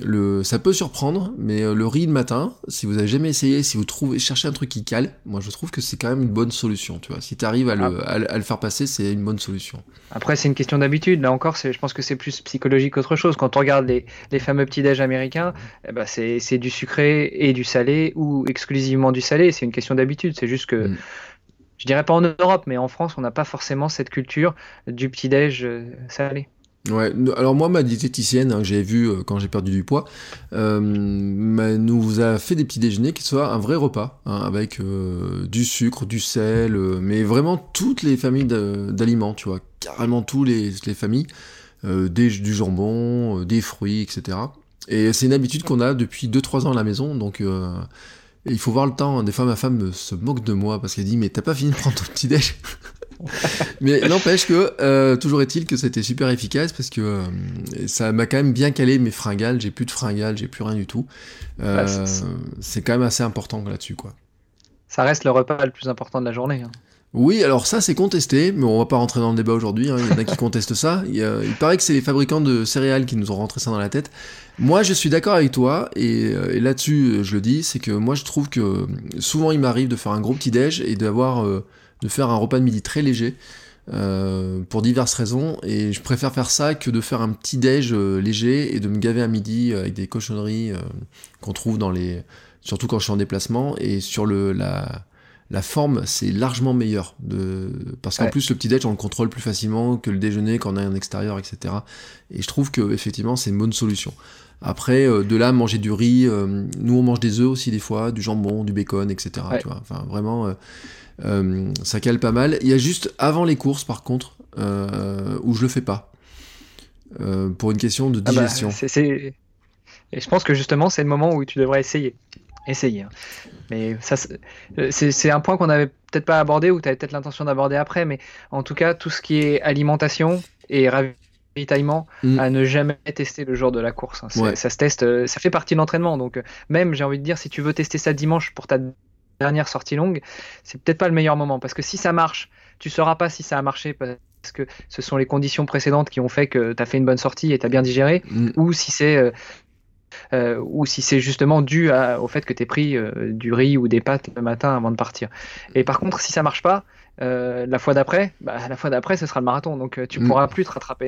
le, ça peut surprendre, mais euh, le riz le matin, si vous avez jamais essayé, si vous trouvez, cherchez un truc qui cale, moi je trouve que c'est quand même une bonne solution, tu vois. Si tu arrives à le, ah. à, le, faire passer, c'est une bonne solution. Après, c'est une question d'habitude. Là encore, je pense que c'est plus psychologique qu'autre chose. Quand on regarde les, les fameux petits déj américains, eh ben c'est du sucré et du salé ou exclusivement du salé. C'est une question d'habitude. C'est juste que. Mm. Je dirais pas en Europe, mais en France, on n'a pas forcément cette culture du petit déj euh, salé. Ouais, alors moi, ma diététicienne, hein, j'ai vu euh, quand j'ai perdu du poids, euh, nous a fait des petits déjeuners qui soient un vrai repas, hein, avec euh, du sucre, du sel, euh, mais vraiment toutes les familles d'aliments, tu vois, carrément toutes les, les familles, des, du jambon, des fruits, etc. Et c'est une habitude qu'on a depuis 2-3 ans à la maison, donc il faut voir le temps. Des fois, ma femme se moque de moi parce qu'elle dit Mais t'as pas fini de prendre ton petit déj? Mais n'empêche que, euh, toujours est-il que c'était super efficace parce que euh, ça m'a quand même bien calé mes fringales. J'ai plus de fringales, j'ai plus rien du tout. Euh, bah, c'est quand même assez important là-dessus, quoi. Ça reste le repas le plus important de la journée. Hein. Oui, alors ça c'est contesté, mais on va pas rentrer dans le débat aujourd'hui. Hein. Il y en a qui contestent ça. Il, paraît que c'est les fabricants de céréales qui nous ont rentré ça dans la tête. Moi, je suis d'accord avec toi, et, et là-dessus, je le dis, c'est que moi, je trouve que souvent, il m'arrive de faire un gros petit déj et d'avoir de faire un repas de midi très léger. Euh, pour diverses raisons et je préfère faire ça que de faire un petit déj euh, léger et de me gaver à midi avec des cochonneries euh, qu'on trouve dans les surtout quand je suis en déplacement et sur le la, la forme c'est largement meilleur de parce qu'en plus le petit déj on le contrôle plus facilement que le déjeuner quand on est en extérieur etc et je trouve que effectivement c'est une bonne solution après de là manger du riz nous on mange des œufs aussi des fois du jambon du bacon etc tu vois enfin vraiment euh, ça cale pas mal. Il y a juste avant les courses, par contre, euh, où je le fais pas. Euh, pour une question de ah bah, digestion. Et je pense que justement, c'est le moment où tu devrais essayer. Essayer. Hein. Mais ça, c'est un point qu'on n'avait peut-être pas abordé ou tu avais peut-être l'intention d'aborder après. Mais en tout cas, tout ce qui est alimentation et ravitaillement mm. à ne jamais tester le jour de la course. Hein. Ça se teste, ça fait partie de l'entraînement. Donc, même, j'ai envie de dire, si tu veux tester ça dimanche pour ta dernière sortie longue, c'est peut-être pas le meilleur moment parce que si ça marche, tu sauras pas si ça a marché parce que ce sont les conditions précédentes qui ont fait que tu as fait une bonne sortie et tu as bien digéré mm. ou si c'est euh, euh, ou si c'est justement dû au fait que tu pris euh, du riz ou des pâtes le matin avant de partir. Et par contre, si ça marche pas, la fois d'après, bah, la fois d'après, ce sera le marathon, donc tu mm. pourras plus te rattraper.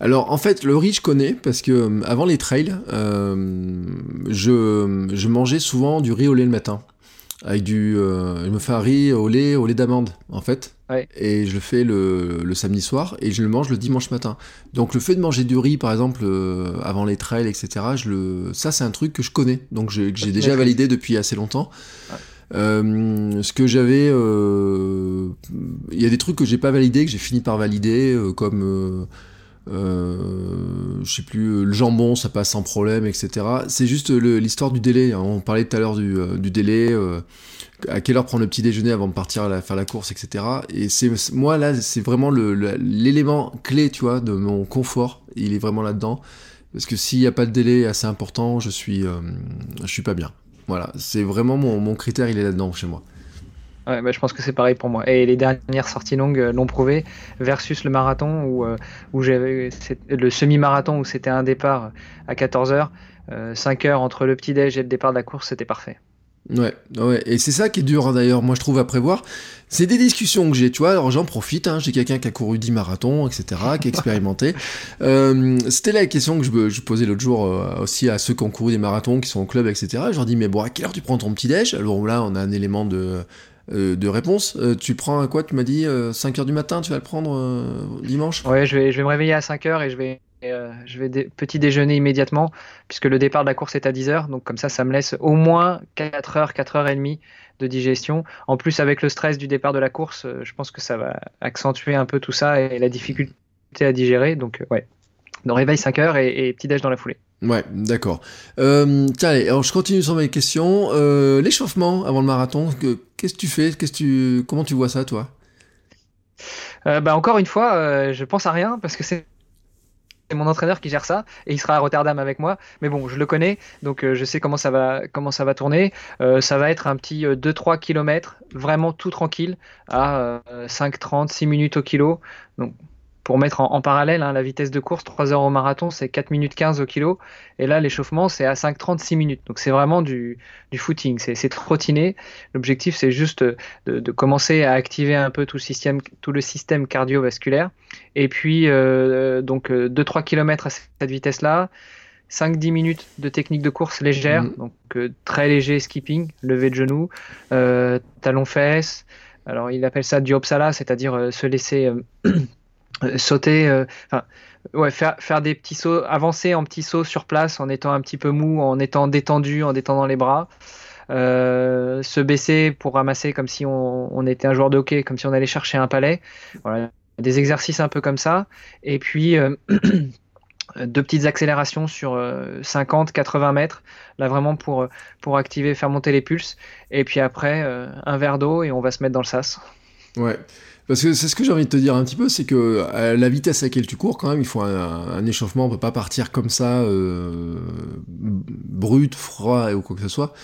Alors en fait, le riz, je connais parce que avant les trails, je, je mangeais souvent du riz au lait le matin avec du. Euh, je me fais un riz au lait, au lait d'amande, en fait. Et je le fais le, le, samedi soir et je le mange le dimanche matin. Donc le fait de manger du riz, par exemple, euh, avant les trails, etc., je le, ça c'est un truc que je connais. Donc j'ai déjà validé depuis assez longtemps. Euh, ce que j'avais, il y a des trucs que j'ai pas validé, que j'ai fini par valider, comme euh, je sais plus, le jambon, ça passe sans problème, etc. C'est juste l'histoire du délai. Hein. On parlait tout à l'heure du, euh, délai, euh, à quelle heure prendre le petit déjeuner avant de partir faire la course, etc. Et c'est moi là, c'est vraiment l'élément clé, tu vois, de mon confort. Il est vraiment là-dedans. Parce que s'il n'y a pas de délai assez important, je suis, je suis pas bien. Voilà, c'est vraiment mon, mon critère, il est là-dedans chez moi. Ouais, bah, je pense que c'est pareil pour moi. Et les dernières sorties longues euh, l'ont prouvé, versus le marathon où, euh, où j'avais le semi-marathon où c'était un départ à 14h, 5 heures entre le petit-déj et le départ de la course, c'était parfait. Ouais, ouais, et c'est ça qui est dur hein, d'ailleurs, moi je trouve à prévoir. C'est des discussions que j'ai, tu vois, alors j'en profite, hein, j'ai quelqu'un qui a couru 10 marathons, etc., qui est expérimenté. euh, C'était la question que je, je posais l'autre jour euh, aussi à ceux qui ont couru des marathons, qui sont au club, etc. Je leur dis, mais bon, à quelle heure tu prends ton petit déj Alors là, on a un élément de, euh, de réponse. Euh, tu prends à quoi Tu m'as dit 5h euh, du matin, tu vas le prendre dimanche? Ouais, je vais, je vais me réveiller à 5h et je vais, je vais petit déjeuner immédiatement, puisque le départ de la course est à 10h. Donc comme ça, ça me laisse au moins 4 heures, 4 heures et demie de digestion. En plus, avec le stress du départ de la course, je pense que ça va accentuer un peu tout ça et la difficulté à digérer. Donc ouais, donc réveil 5 heures et, et petit déj dans la foulée. Ouais, d'accord. Euh, tiens, allez, alors je continue sur mes questions. Euh, L'échauffement avant le marathon, que- qu'est-ce que tu fais? Comment tu vois ça, toi? Euh, bah encore une fois, euh, je pense à rien parce que c'est mon entraîneur qui gère ça et il sera à Rotterdam avec moi. Mais bon, je le connais, donc je sais comment ça va, comment ça va tourner. Ça va être un petit euh, 2-3 km, vraiment tout tranquille, à euh, 5-30, 6 minutes au kilo. Donc pour mettre en, en parallèle, hein, la vitesse de course, 3 heures au marathon, c'est 4 minutes 15 au kilo. Et là, l'échauffement, c'est à 5-30, 6 minutes. Donc c'est vraiment du, du footing, c'est trottiner. L'objectif, c'est juste de, de commencer à activer un peu tout le système, tout le système cardiovasculaire. Et puis, euh, donc, 2-3 km à cette vitesse-là, 5-10 minutes de technique de course légère, Mhm. donc euh, très léger skipping, lever de genoux, euh, talon-fesses. Alors, il appelle ça du hopsala, c'est-à-dire euh, se laisser euh, euh, sauter, euh, enfin, ouais, faire, des petits sauts, avancer en petits sauts sur place en étant un petit peu mou, en étant détendu, en détendant les bras. Euh, se baisser pour ramasser comme si on, était un joueur de hockey, comme si on allait chercher un palais. Voilà, des exercices un peu comme ça. Et puis euh, deux petites accélérations sur 50-80 mètres, là vraiment pour, pour activer, faire monter les pulses. Et puis après, euh, un verre d'eau et on va se mettre dans le sas. Ouais. Parce que c'est ce que j'ai envie de te dire un petit peu, c'est que à la vitesse à laquelle tu cours, quand même, il faut un, un échauffement. On peut pas partir comme ça, euh, brut, froid ou quoi que ce soit.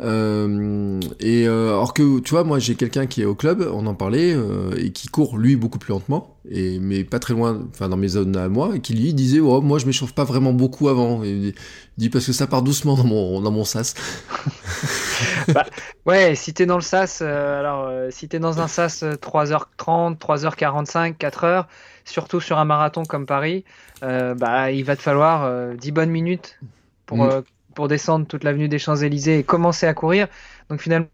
Euh, et euh, alors que tu vois, moi j'ai quelqu'un qui est au club, on en parlait, euh, et qui court lui beaucoup plus lentement, et mais pas très loin, enfin dans mes zones à moi, et qui lui disait, oh, moi je m'échauffe pas vraiment beaucoup avant. Et il dit parce que ça part doucement dans mon dans mon sas. bah, ouais, si t'es dans le sas, euh, alors euh, si t'es dans un sas 3h30, 3h45, 4h, surtout sur un marathon comme Paris, euh, bah il va te falloir 10 bonnes minutes pour Mm. Pour descendre toute l'avenue des Champs-Élysées et commencer à courir. Donc finalement,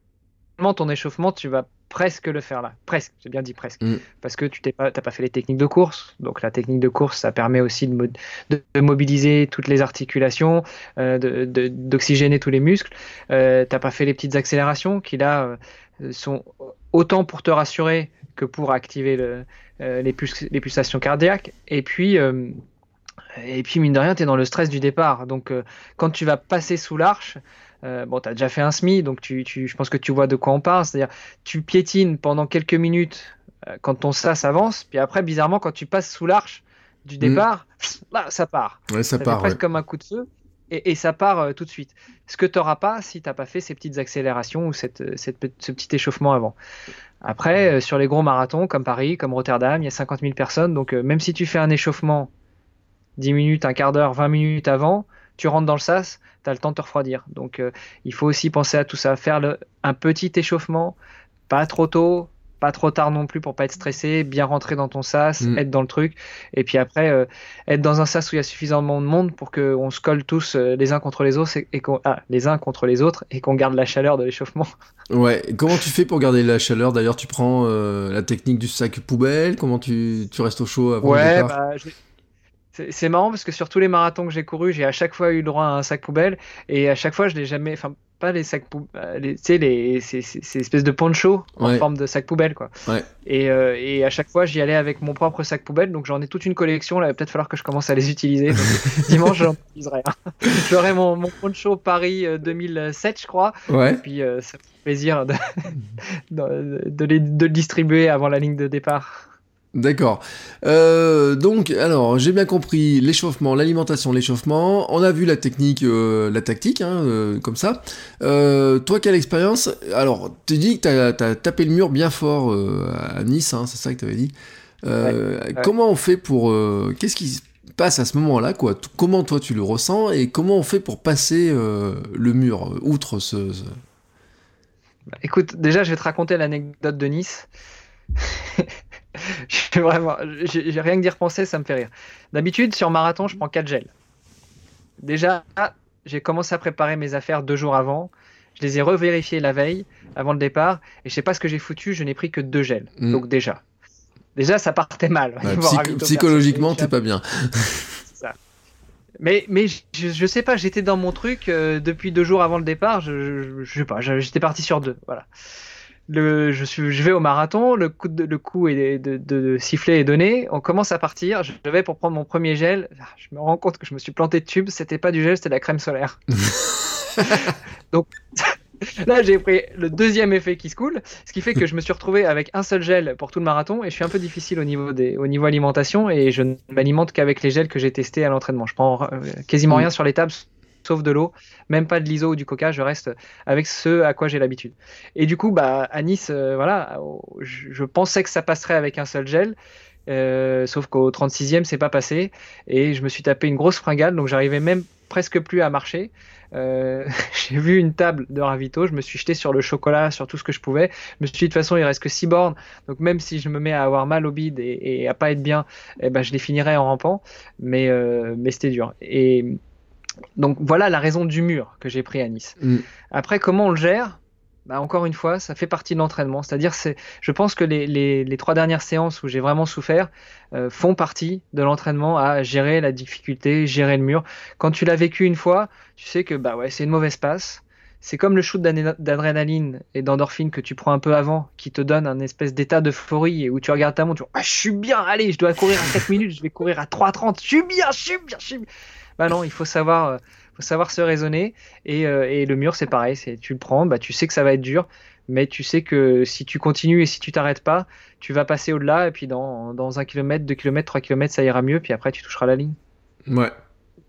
ton échauffement, tu vas presque le faire là. Presque, j'ai bien dit presque. Mm. Parce que tu t'es pas, fait les techniques de course. Donc la technique de course, ça permet aussi de, mo- de- de mobiliser toutes les articulations, euh, d'oxygéner tous les muscles. Euh, t'as pas fait les petites accélérations qui là euh, sont autant pour te rassurer que pour activer le, les, puls- les pulsations cardiaques. Et puis, et puis mine de rien, tu es dans le stress du départ. Donc euh, quand tu vas passer sous l'arche, euh, bon, tu as déjà fait un SMI, donc tu, tu, je pense que tu vois de quoi on parle. C'est-à-dire, tu piétines pendant quelques minutes euh, quand ton sas avance, puis après, bizarrement, quand tu passes sous l'arche du départ, là, ça part. Ouais, ça Ça fait part. presque ouais. comme un coup de feu. Et, et ça part tout de suite. Ce que tu n'auras pas si tu n'as pas fait ces petites accélérations ou cette, cette ce petit échauffement avant. Après, sur les gros marathons comme Paris, comme Rotterdam, il y a 50 000 personnes. Donc, même si tu fais un échauffement 10 minutes, un quart d'heure, 20 minutes avant, tu rentres dans le sas, tu as le temps de te refroidir. Donc, euh, il faut aussi penser à tout ça. Faire le- un petit échauffement, pas trop tôt, pas trop tard non plus pour pas être stressé, bien rentrer dans ton sas, Mm. être dans le truc. Et puis après, euh, être dans un sas où il y a suffisamment de monde pour qu'on se colle tous euh, les uns contre les autres et, et qu'on ah, les uns contre les autres et qu'on garde la chaleur de l'échauffement. Ouais. Comment tu fais pour garder la chaleur? D'ailleurs, tu prends euh, la technique du sac poubelle? Comment tu, tu restes au chaud avant le Ouais, départ? bah, c'est marrant parce que sur tous les marathons que j'ai courus, j'ai à chaque fois eu le droit à un sac poubelle et à chaque fois je l'ai jamais, enfin pas les sacs poubelles, tu sais les ces, ces- ces espèces de ponchos en Ouais. forme de sac poubelle quoi. Ouais. Et, euh, et à chaque fois j'y allais avec mon propre sac poubelle, donc j'en ai toute une collection. Là, il va peut-être falloir que je commence à les utiliser. Dimanche j'en utiliserai. J'aurai mon, mon poncho Paris euh, 2007 je crois. Ouais. Et puis euh, ça me fait plaisir de, de, de les- de le distribuer avant la ligne de départ. D'accord. Euh, donc, alors, j'ai bien compris l'échauffement, l'alimentation, l'échauffement. On a vu la technique, euh, la tactique, hein, euh, comme ça. Toi, quelle expérience? Alors, tu dis que t'as as tapé le mur bien fort à Nice, hein, c'est ça que tu avais dit. Comment on fait pour... Qu'est-ce qui se passe à ce moment-là, quoi? Comment toi tu le ressens et comment on fait pour passer le mur, outre ce... ce- Écoute, déjà, je vais te raconter l'anecdote de Nice. Suis vraiment, j'ai j'ai rien que d'y repenser, ça me fait rire. D'habitude, sur marathon, je prends 4 gels. Déjà, j'ai commencé à préparer mes affaires deux jours avant. Je les ai revérifiés la veille, avant le départ, et je sais pas ce que j'ai foutu, je n'ai pris que deux gels. Mm. Donc déjà, déjà, ça partait mal. Ouais, psychologiquement, t'es pas bien. ça. Mais, mais je, je sais pas, j'étais dans mon truc euh, depuis deux jours avant le départ. Je, je, je sais pas, j'étais parti sur deux. Voilà. Le, je, suis, je vais au marathon, le coup, de, le coup est de, de, de sifflet est donné. On commence à partir. Je vais pour prendre mon premier gel. Ah, Je me rends compte que je me suis planté de tube. C'était pas du gel, c'était de la crème solaire. Donc là, j'ai pris le deuxième effet qui se coule, ce qui fait que je me suis retrouvé avec un seul gel pour tout le marathon et je suis un peu difficile au niveau des, au niveau alimentation et je ne m'alimente qu'avec les gels que j'ai testés à l'entraînement. Je prends euh, quasiment rien sur les tables sauf de l'eau, même pas de l'ISO ou du coca, je reste avec ce à quoi j'ai l'habitude. Et du coup, bah, à Nice, euh, voilà, je, pensais que ça passerait avec un seul gel. Euh, sauf qu'au 36e, c'est pas passé. Et je me suis tapé une grosse fringale, donc j'arrivais même presque plus à marcher. Euh, j'ai vu une table de ravito, je me suis jeté sur le chocolat, sur tout ce que je pouvais. Je me suis dit, de toute façon, il reste que 6 bornes. Donc même si je me mets à avoir mal au bide et, et à pas être bien, eh ben, je les finirai en rampant. Mais, mais c'était dur. Et donc voilà la raison du mur que j'ai pris à Nice. Mm. Après, comment on le gère? Bah, encore une fois, ça fait partie de l'entraînement. C'est-à-dire, c'est, je pense que les, les, les, trois dernières séances où j'ai vraiment souffert euh, font partie de l'entraînement à gérer la difficulté, gérer le mur. Quand tu l'as vécu une fois, tu sais que bah ouais, c'est une mauvaise passe. C'est comme le shoot d'adrénaline et d'endorphine que tu prends un peu avant, qui te donne un espèce d'état d'euphorie et où tu regardes ta montre, tu vois, ah, je suis bien, allez, je dois courir à 4 minutes, je vais courir à 3,30, je suis bien, je suis bien, je suis bien. Bah non, il faut savoir, euh, faut savoir se raisonner. Et, euh, et le mur, c'est pareil, c'est tu le prends, bah tu sais que ça va être dur, mais tu sais que si tu continues et si tu t'arrêtes pas, tu vas passer au-delà. Et puis dans, dans un kilomètre, deux kilomètres, trois kilomètres, ça ira mieux. Puis après, tu toucheras la ligne. Ouais.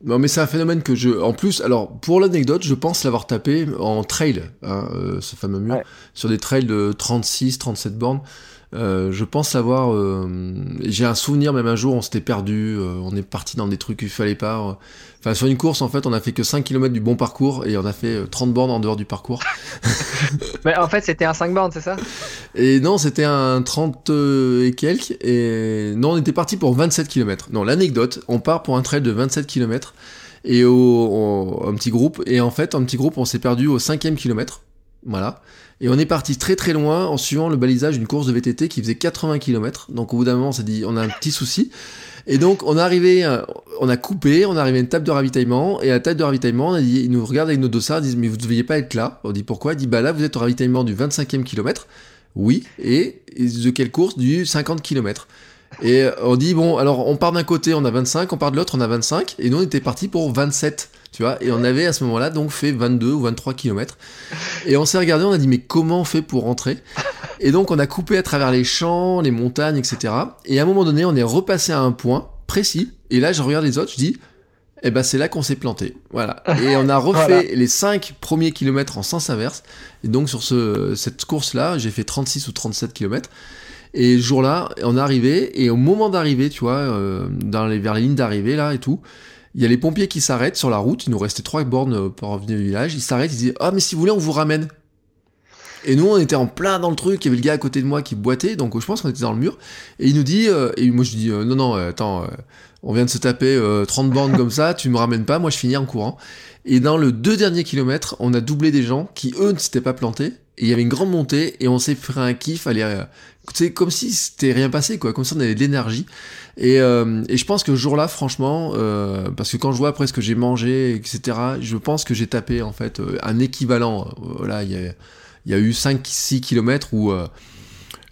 Non, mais c'est un phénomène que je. En plus, alors pour l'anecdote, je pense l'avoir tapé en trail, hein, euh, ce fameux mur, Ouais. sur des trails de 36, 37 bornes. Euh, je pense l'avoir. euh, J'ai un souvenir, même un jour, on s'était perdu, euh, on est parti dans des trucs qu'il fallait pas. euh. Enfin, sur une course, en fait, on a fait que 5 km du bon parcours et on a fait euh, 30 bornes en dehors du parcours. Mais en fait, c'était un 5 bornes, c'est ça? Et non, c'était un 30 euh, et quelques. Et non, on était parti pour 27 km. Non, l'anecdote, on part pour un trail de 27 km et au, au- un petit groupe. Et en fait, un petit groupe, on s'est perdu au cinquième kilomètre. Voilà. Et on est parti très très loin en suivant le balisage d'une course de VTT qui faisait 80 km. Donc au bout d'un moment, on s'est dit, on a un petit souci. Et donc on est arrivé, euh, on a coupé, on est arrivé à une table de ravitaillement. Et à la table de ravitaillement, on a dit, ils nous regardent avec nos dossards, ils disent, mais vous ne deviez pas être là. On dit pourquoi? Il dit, bah là, vous êtes au ravitaillement du 25e kilomètre. Oui, et et de quelle course? Du 50 km. Et euh, on dit, bon, alors on part d'un côté, on a 25, on part de l'autre, on a 25, et nous on était parti pour 27, tu vois, et on avait à ce moment-là donc fait 22 ou 23 km. Et on s'est regardé, on a dit, mais comment on fait pour rentrer? Et donc on a coupé à travers les champs, les montagnes, etc. Et à un moment donné, on est repassé à un point précis, et là je regarde les autres, je dis, eh ben c'est là qu'on s'est planté. Voilà. Et on a refait Voilà. les 5 premiers kilomètres en sens inverse. Et donc sur ce, cette course-là, j'ai fait 36 ou 37 kilomètres. Et ce jour-là, on est arrivé, et au moment d'arriver, tu vois, euh, dans les, vers les lignes d'arrivée, là, et tout, il y a les pompiers qui s'arrêtent sur la route, il nous restait trois bornes euh, pour revenir au village, ils s'arrêtent, ils disent « Ah, mais si vous voulez, on vous ramène !» Et nous, on était en plein dans le truc, il y avait le gars à côté de moi qui boitait, donc je pense qu'on était dans le mur, et il nous dit, euh, et moi je dis euh, Non, non, attends, on vient de se taper euh, 30 bornes comme ça, tu me ramènes pas, moi je finis en courant. » Et dans le deux derniers kilomètres, on a doublé des gens qui, eux, ne s'étaient pas plantés, et il y avait une grande montée, et on s'est fait un kiff, aller... comme si c'était rien passé, quoi, comme si on avait de l'énergie. Et, euh, et je pense que ce jour-là, franchement, euh, parce que quand je vois après ce que j'ai mangé, etc., je pense que j'ai tapé, en fait, euh, un équivalent. Voilà, il y a, il y a eu 5-6 kilomètres où,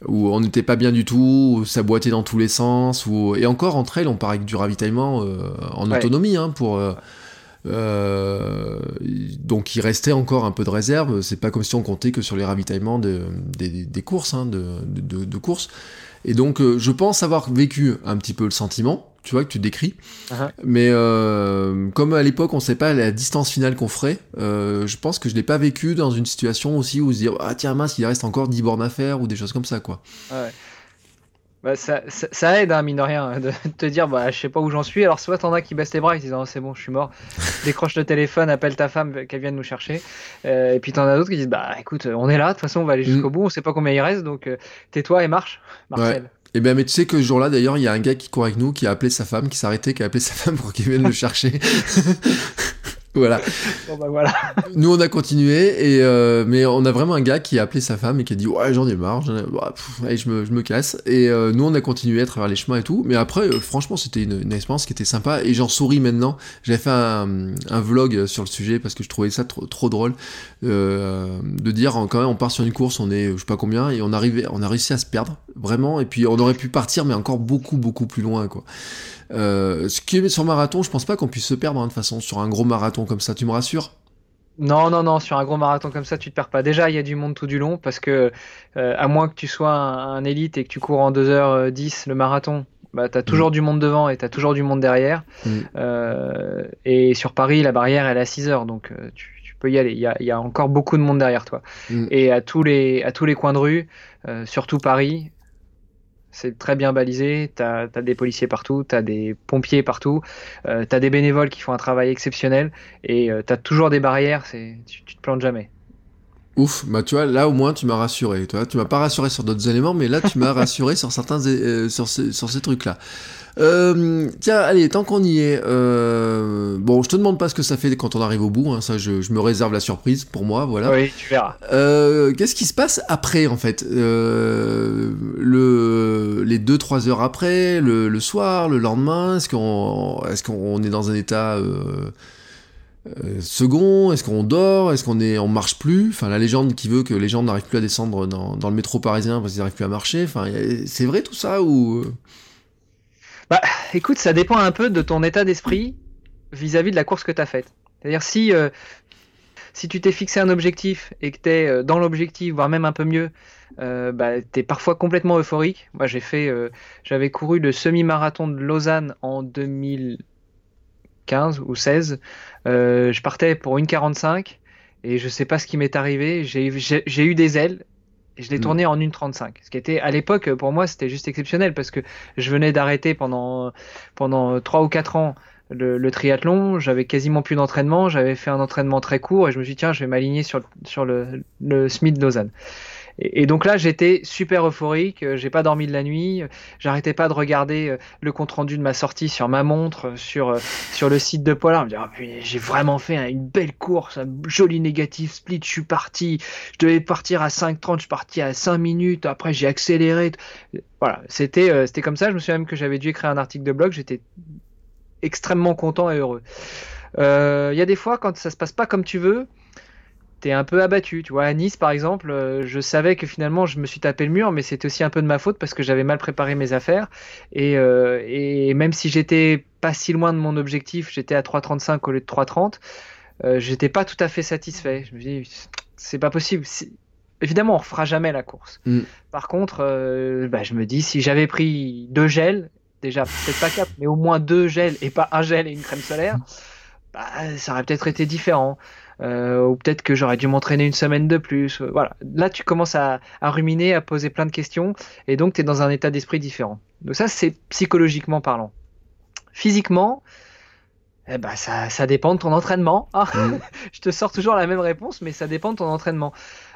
où on n'était pas bien du tout, où ça boitait dans tous les sens, où... et encore entre elles, on part avec du ravitaillement euh, en Ouais. autonomie, hein, pour... euh, donc il restait encore un peu de réserve. C'est pas comme si on comptait que sur les ravitaillements de- des, des courses, hein, de, de- de courses. Et donc euh, je pense avoir vécu un petit peu le sentiment, tu vois, que tu décris. Uh-huh. Mais euh, comme à l'époque on sait pas la distance finale qu'on ferait, euh, je pense que je l'ai pas vécu dans une situation aussi où se dire ah tiens mince il reste encore 10 bornes à faire ou des choses comme ça quoi. Ouais. Bah, ça, ça, ça aide, hein, mine de rien, de te dire, bah, je sais pas où j'en suis. Alors, soit t'en as qui baissent les bras, ils disent, oh, c'est bon, je suis mort. Décroche le téléphone, appelle ta femme, qu'elle vienne nous chercher. Euh, et puis t'en as d'autres qui disent, bah, écoute, on est là, de toute façon, on va aller jusqu'au Mm. bout, on sait pas combien il reste, donc euh, tais-toi et marche, Marcel. Et ben mais tu sais que ce jour-là d'ailleurs il y a un gars qui court avec nous qui a appelé sa femme, qui s'est arrêté, qui a appelé sa femme pour qu'il vienne le chercher. voilà. Bon bah voilà. Nous, on a continué, et, euh, mais on a vraiment un gars qui a appelé sa femme et qui a dit Ouais, j'en ai marre, j'en ai- bah, pff, allez, je, me, je me casse. Et euh, nous, on a continué à travers les chemins et tout. Mais après, euh, franchement, c'était une, une expérience qui était sympa, et j'en souris maintenant. J'avais fait un, un vlog sur le sujet parce que je trouvais ça trop, trop drôle de dire quand même, on part sur une course, on est je sais pas combien, et on, arrivait, on a réussi à se perdre, vraiment. Et puis, on aurait pu partir, mais encore beaucoup, beaucoup plus loin, quoi. Euh, ce qui est sur marathon, je pense pas qu'on puisse se perdre hein, de toute façon sur un gros marathon comme ça. Tu me rassures? Non, non, non, sur un gros marathon comme ça, tu te perds pas. Déjà, il y a du monde tout du long parce que, euh, à moins que tu sois un, un élite et que tu cours en 2h10 le marathon, bah, tu as toujours du monde devant et tu as toujours du monde derrière. Mm. Euh, et sur Paris, la barrière, elle est à 6 heures, donc euh, tu, tu peux y aller. Il y a, il y a encore beaucoup de monde derrière toi. Mm. Et à tous les, à tous les coins de rue, euh, surtout Paris, c'est très bien balisé. Tu as, des policiers partout, tu as des pompiers partout, euh, tu as des bénévoles qui font un travail exceptionnel et tu as toujours des barrières. Tu, tu te plantes jamais. Ouf, bah tu vois, là au moins tu m'as rassuré. Tu vois, tu m'as pas rassuré sur d'autres éléments, mais là tu m'as rassuré sur certains, euh, sur sur ces trucs-là. Euh, tiens, allez, tant qu'on y est, euh, bon, je te demande pas ce que ça fait quand on arrive au bout, hein, ça je, je me réserve la surprise pour moi, voilà. Oui, tu verras. Euh, Qu'est-ce qui se passe après en fait? Le, Les 2-3 heures après, le, le soir, le lendemain, est-ce qu'on est, qu'on est dans un état euh, second? Est-ce qu'on dort? Est-ce qu'on est, on marche plus? Enfin, la légende qui veut que les gens n'arrivent plus à descendre dans, dans le métro parisien parce qu'ils n'arrivent plus à marcher. Enfin, c'est vrai tout ça ou Bah, écoute, ça dépend un peu de ton état d'esprit vis-à-vis de la course que tu as faite. C'est-à-dire si, euh, si tu t'es fixé un objectif et que tu es dans l'objectif, voire même un peu mieux, euh, bah, tu parfois complètement euphorique. Moi, j'ai fait, euh, j'avais couru le semi-marathon de Lausanne en 2015 ou 16. Euh, je partais pour une 45 et je sais pas ce qui m'est arrivé. J'ai eu des ailes. Et je l'ai Mm. tourné en 1.35. Ce qui était, à l'époque, pour moi, c'était juste exceptionnel parce que je venais d'arrêter pendant, pendant 3 ou 4 ans le, le triathlon. J'avais quasiment plus d'entraînement. J'avais fait un entraînement très court et je me suis dit, tiens, je vais m'aligner sur, sur le, le SMIT de Lausanne. Et, donc là, j'étais super euphorique. euh, J'ai pas dormi de la nuit. euh, J'arrêtais pas de regarder euh, le compte rendu de ma sortie sur ma montre, sur, sur le site de Polar. Je me putain, j'ai vraiment fait hein, une belle course, un joli négatif split. Je suis parti. Je devais partir à 5.30. Je suis parti à 5 minutes. Après, j'ai accéléré. Voilà, c'était c'était comme ça. Je me souviens même que j'avais dû écrire un article de blog. J'étais extrêmement content et heureux. Il y a des fois, quand ça se passe pas comme tu veux, t'es un peu abattu. Tu vois, à Nice, par exemple, euh, je savais que finalement, je me suis tapé le mur, mais c'était aussi un peu de ma faute parce que j'avais mal préparé mes affaires. Et, euh, et même si j'étais pas si loin de mon objectif, j'étais à 3,35 au lieu de 3,30, euh, j'étais pas tout à fait satisfait. Je me dis, c'est pas possible. Si- Évidemment, on refera jamais la course. Mm. Par contre, bah, je me dis, si j'avais pris deux gels, déjà peut-être pas quatre, mais au moins deux gels et pas un gel et une crème solaire, bah, ça aurait peut-être été différent. Euh, ou peut-être que j'aurais dû m'entraîner une semaine de plus. Euh, Voilà. Là, tu commences à, à ruminer, à poser plein de questions, et donc tu es dans un état d'esprit différent. Donc ça, c'est psychologiquement parlant. Physiquement, eh ben, ça, ça dépend de ton entraînement. Ah, Mm. je te sors toujours la même réponse, mais ça dépend de ton entraînement.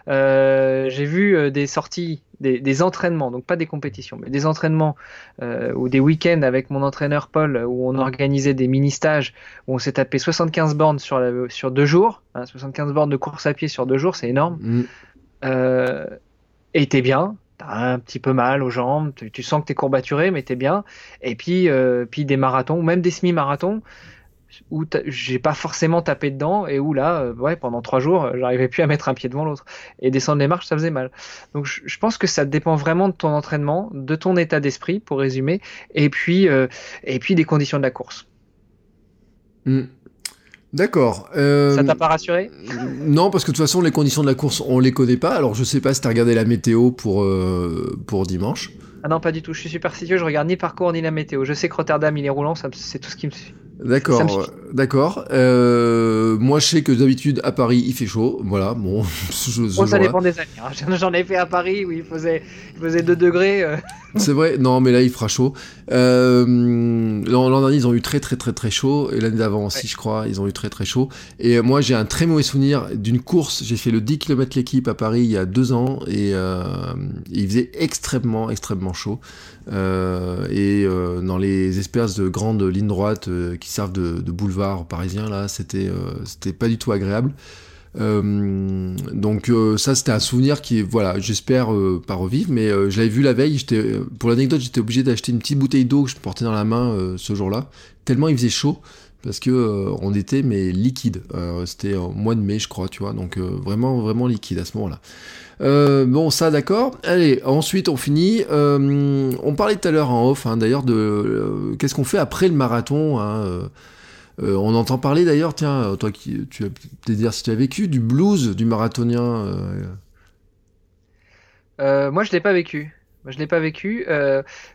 Euh, J'ai vu euh, des sorties, des, des entraînements, donc pas des compétitions, mais des entraînements euh, ou des week-ends avec mon entraîneur Paul, où on organisait des mini-stages, où on s'est tapé 75 bornes sur, la- sur deux jours, hein, 75 bornes de course à pied sur deux jours, c'est énorme. Mm. Euh, et t'es bien, t'as un petit peu mal aux jambes, tu, tu sens que t'es courbaturé, mais t'es bien. Et puis, euh, puis des marathons, même des semi-marathons, où j'ai pas forcément tapé dedans, et où là, euh, ouais, pendant trois jours, euh, j'arrivais plus à mettre un pied devant l'autre. Et descendre les marches, ça faisait mal. Donc je, je pense que ça dépend vraiment de ton entraînement, de ton état d'esprit, pour résumer, et puis, euh, et puis des conditions de la course. Mm. D'accord. Euh, Ça t'a pas rassuré? Non, parce que de toute façon, les conditions de la course, on les connaît pas. Alors, je sais pas si t'as regardé la météo pour, euh, pour dimanche. Ah non, pas du tout. Je suis superstitieux, je regarde ni le parcours ni la météo. Je sais que Rotterdam, il est roulant, c'est tout ce qui me suit. D'accord, euh, d'accord. Euh, moi, je sais que d'habitude, à Paris, il fait chaud. Voilà, bon. Bon, ça dépend des années. hein. J'en- ai fait à Paris où il faisait, il faisait 2 degrés. euh. C'est vrai, non, mais là, il fera chaud. Euh, L'an dernier, ils ont eu très, très, très, très chaud. Et l'année d'avant aussi, Ouais. je crois, ils ont eu très, très chaud. Et moi, j'ai un très mauvais souvenir d'une course. J'ai fait le 10 km l'équipe à Paris il y a deux ans. Et euh, il faisait extrêmement, extrêmement chaud. Euh, et euh, dans les espèces de grandes lignes droites euh, qui servent de, de boulevard parisien là, c'était c'était pas du tout agréable. donc ça c'était un souvenir qui voilà j'espère pas revivre mais je l'avais vu la veille j'étais pour l'anecdote j'étais obligé d'acheter une petite bouteille d'eau que je portais dans la main ce jour-là tellement il faisait chaud parce que euh, on était mais liquide. Euh, c'était au mois de mai, je crois, tu vois, donc euh, vraiment vraiment liquide à ce moment-là. bon, ça d'accord. Allez, ensuite on finit. on parlait tout à l'heure en off, hein, d'ailleurs, de qu'est-ce qu'on fait après le marathon. Hein, on entend parler d'ailleurs, tiens, toi qui tu vas peut-être dire si tu as vécu du blues du marathonien. moi, je l'ai pas vécu. Je l'ai pas vécu.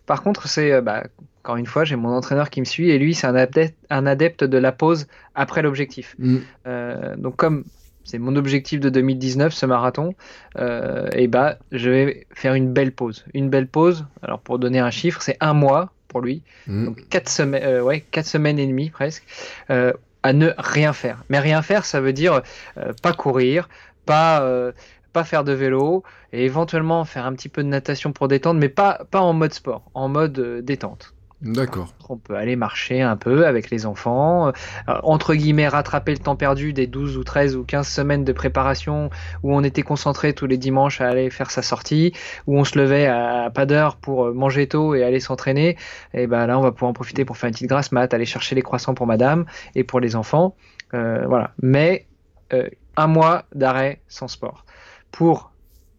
par contre, c'est bah, encore une fois, j'ai mon entraîneur qui me suit et lui, c'est un adepte, un adepte de la pause après l'objectif. Mm. Euh, donc, comme c'est mon objectif de 2019, ce marathon, euh, et bah, je vais faire une belle pause. Une belle pause, alors pour donner un chiffre, c'est un mois pour lui, mm. donc quatre semaines, euh, ouais, quatre semaines et demie presque, à ne rien faire. Mais rien faire, ça veut dire pas courir, pas pas faire de vélo et éventuellement faire un petit peu de natation pour détendre, mais pas, pas en mode sport, en mode détente. D'accord. On peut aller marcher un peu avec les enfants, euh, entre guillemets rattraper le temps perdu des 12 ou 13 ou 15 semaines de préparation où on était concentré tous les dimanches à aller faire sa sortie, où on se levait à pas d'heure pour euh, manger tôt et aller s'entraîner. Et ben là, on va pouvoir en profiter pour faire une petite grasse mat, aller chercher les croissants pour madame et pour les enfants. Euh, voilà. Mais un mois d'arrêt sans sport pour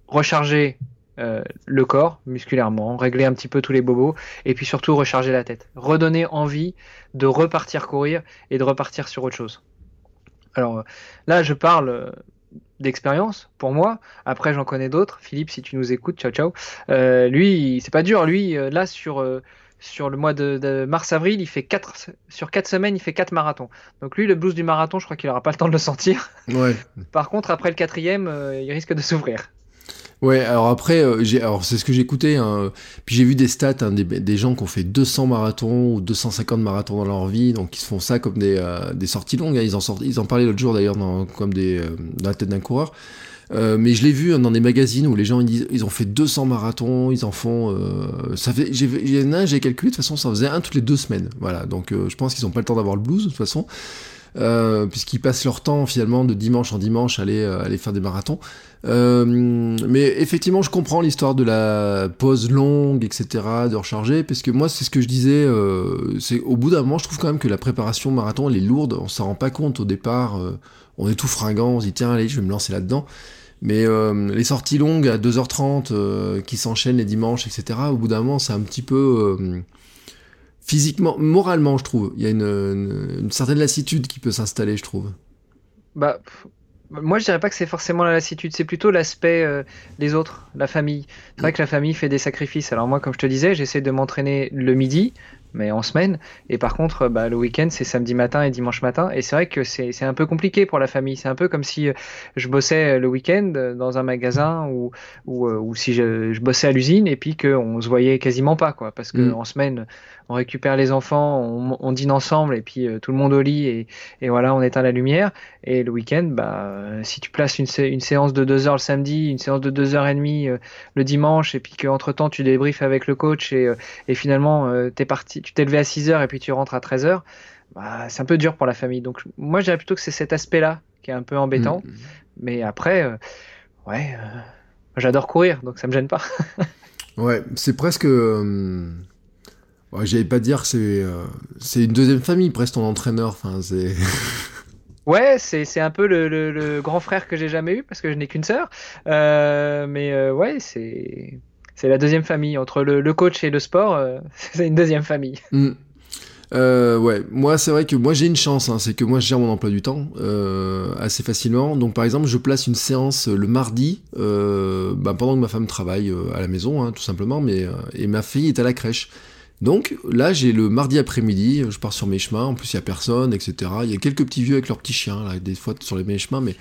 recharger euh, le corps musculairement, régler un petit peu tous les bobos, et puis surtout recharger la tête. Redonner envie de repartir courir et de repartir sur autre chose. Alors là, je parle euh, d'expérience pour moi. Après, j'en connais d'autres. Philippe, si tu nous écoutes, ciao ciao. Euh, lui, c'est pas dur. Lui, là, sur, sur le mois de, mars-avril, il fait 4, sur 4 semaines, il fait 4 marathons. Donc lui, le blues du marathon, je crois qu'il aura pas le temps de le sentir. Ouais. Par contre, après le quatrième, il risque de s'ouvrir. Ouais, alors après, euh, alors c'est ce que écouté. Hein. Puis j'ai vu des stats, hein, des, gens qui ont fait 200 marathons ou 250 marathons dans leur vie, donc ils se font ça comme des, euh, des sorties longues. Hein. Ils en sortent, ils en parlaient l'autre jour d'ailleurs, comme des euh, dans la tête d'un coureur. mais je l'ai vu dans des magazines où les gens ils disent ils ont fait 200 marathons, ils en font. ça fait, j'ai, j'ai calculé de toute façon, ça faisait un toutes les deux semaines. Voilà, donc je pense qu'ils n'ont pas le temps d'avoir le blues de toute façon. Euh, puisqu'ils passent leur temps finalement de dimanche en dimanche à aller, euh, aller faire des marathons. Euh, mais effectivement, je comprends l'histoire de la pause longue, etc., de recharger, parce que moi, c'est ce que je disais, c'est au bout d'un moment, je trouve quand même que la préparation marathon, elle est lourde, on s'en rend pas compte au départ, on est tout fringant, on se dit, tiens, allez, je vais me lancer là-dedans. Mais les sorties longues à 2h30 qui s'enchaînent les dimanches, etc., au bout d'un moment, c'est un petit peu physiquement, moralement, je trouve. Il y a une, certaine lassitude qui peut s'installer, je trouve. Bah, moi, je dirais pas que c'est forcément la lassitude, c'est plutôt l'aspect euh, des autres, la famille. C'est vrai que la famille fait des sacrifices. Alors moi, comme je te disais, j'essaie de m'entraîner le midi, mais en semaine. Et par contre, bah, le week-end, c'est samedi matin et dimanche matin. Et c'est vrai que c'est un peu compliqué pour la famille. C'est un peu comme si euh, je bossais le week-end dans un magasin ou, ou, euh, ou si je, je, bossais à l'usine et puis qu'on se voyait quasiment pas, quoi. Parce que mm. en semaine, on récupère les enfants, on, dîne ensemble et puis euh, tout le monde au lit et, et, voilà, on éteint la lumière. Et le week-end, bah, euh, si tu places une, une, séance de deux heures le samedi, une séance de deux heures et demie euh, le dimanche et puis qu'entre temps tu débriefes avec le coach et, et finalement t'es parti, tu t'es levé à 6 heures et puis tu rentres à 13 heures, bah, c'est un peu dur pour la famille. Donc moi, je dirais plutôt que c'est cet aspect-là qui est un peu embêtant. Mmh. Mais après, ouais, j'adore courir, donc ça me gêne pas. ouais, c'est presque Ouais, J'allais pas dire c'est euh, c'est une deuxième famille presque ton entraîneur. Enfin c'est. Ouais, c'est un peu le, le, grand frère que j'ai jamais eu parce que je n'ai qu'une sœur. Euh, mais euh, ouais, c'est c'est la deuxième famille entre le, coach et le sport. Euh, c'est une deuxième famille. Mm. ouais, moi c'est vrai que moi j'ai une chance, hein, c'est que moi je gère mon emploi du temps assez facilement. Donc par exemple, je place une séance le mardi bah, pendant que ma femme travaille à la maison, hein, tout simplement, mais et ma fille est à la crèche. Donc là, j'ai le mardi après-midi, je pars sur mes chemins, en plus il y a personne, etc. Il y a quelques petits vieux avec leurs petits chiens, des fois sur les mes chemins, mais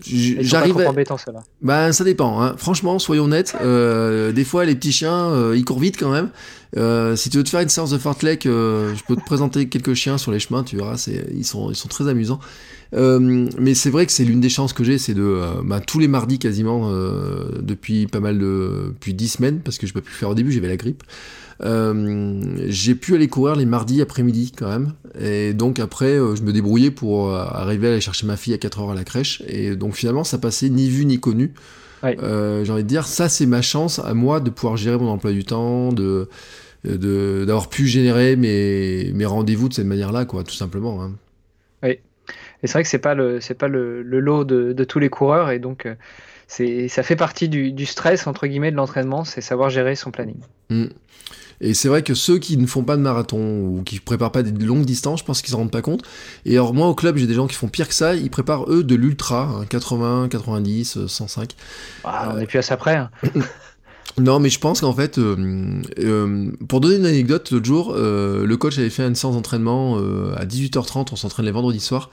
j'arrive à... embêtant cela. Ben ça dépend, hein. franchement, soyons honnêtes, euh, des fois les petits chiens, euh, ils courent vite quand même, Euh, si tu veux te faire une séance de fartlek, euh, je peux te présenter quelques chiens sur les chemins, tu verras, c'est, ils, sont, ils sont très amusants. Euh, mais c'est vrai que c'est l'une des chances que j'ai, c'est de bah, tous les mardis quasiment depuis pas mal de depuis 10 semaines, parce que je peux plus faire au début, j'avais la grippe. J'ai pu aller courir les mardis après-midi quand même, et donc après je me débrouillais pour arriver à aller chercher ma fille à 4h à la crèche, et donc finalement ça passait ni vu ni connu. Euh, j'ai envie de dire, ça c'est ma chance à moi de pouvoir gérer mon emploi du temps, de d'avoir pu générer mes, mes rendez-vous de cette manière-là, quoi, tout simplement. Hein. Oui, et c'est vrai que c'est pas le c'est pas le, le lot de, de, tous les coureurs, et donc euh, c'est ça fait partie du, du, stress entre guillemets de l'entraînement, c'est savoir gérer son planning. Mmh. Et c'est vrai que ceux qui ne font pas de marathon ou qui préparent pas des longues distances, je pense qu'ils s'en rendent pas compte. Et alors moi au club, j'ai des gens qui font pire que ça, ils préparent eux de l'ultra, 80, 90, 105. on n'est plus à ça près. Hein. Non, mais je pense qu'en fait, euh, euh, pour donner une anecdote, l'autre jour, euh, le coach avait fait une séance d'entraînement à 18h30, on s'entraîne les vendredis soirs.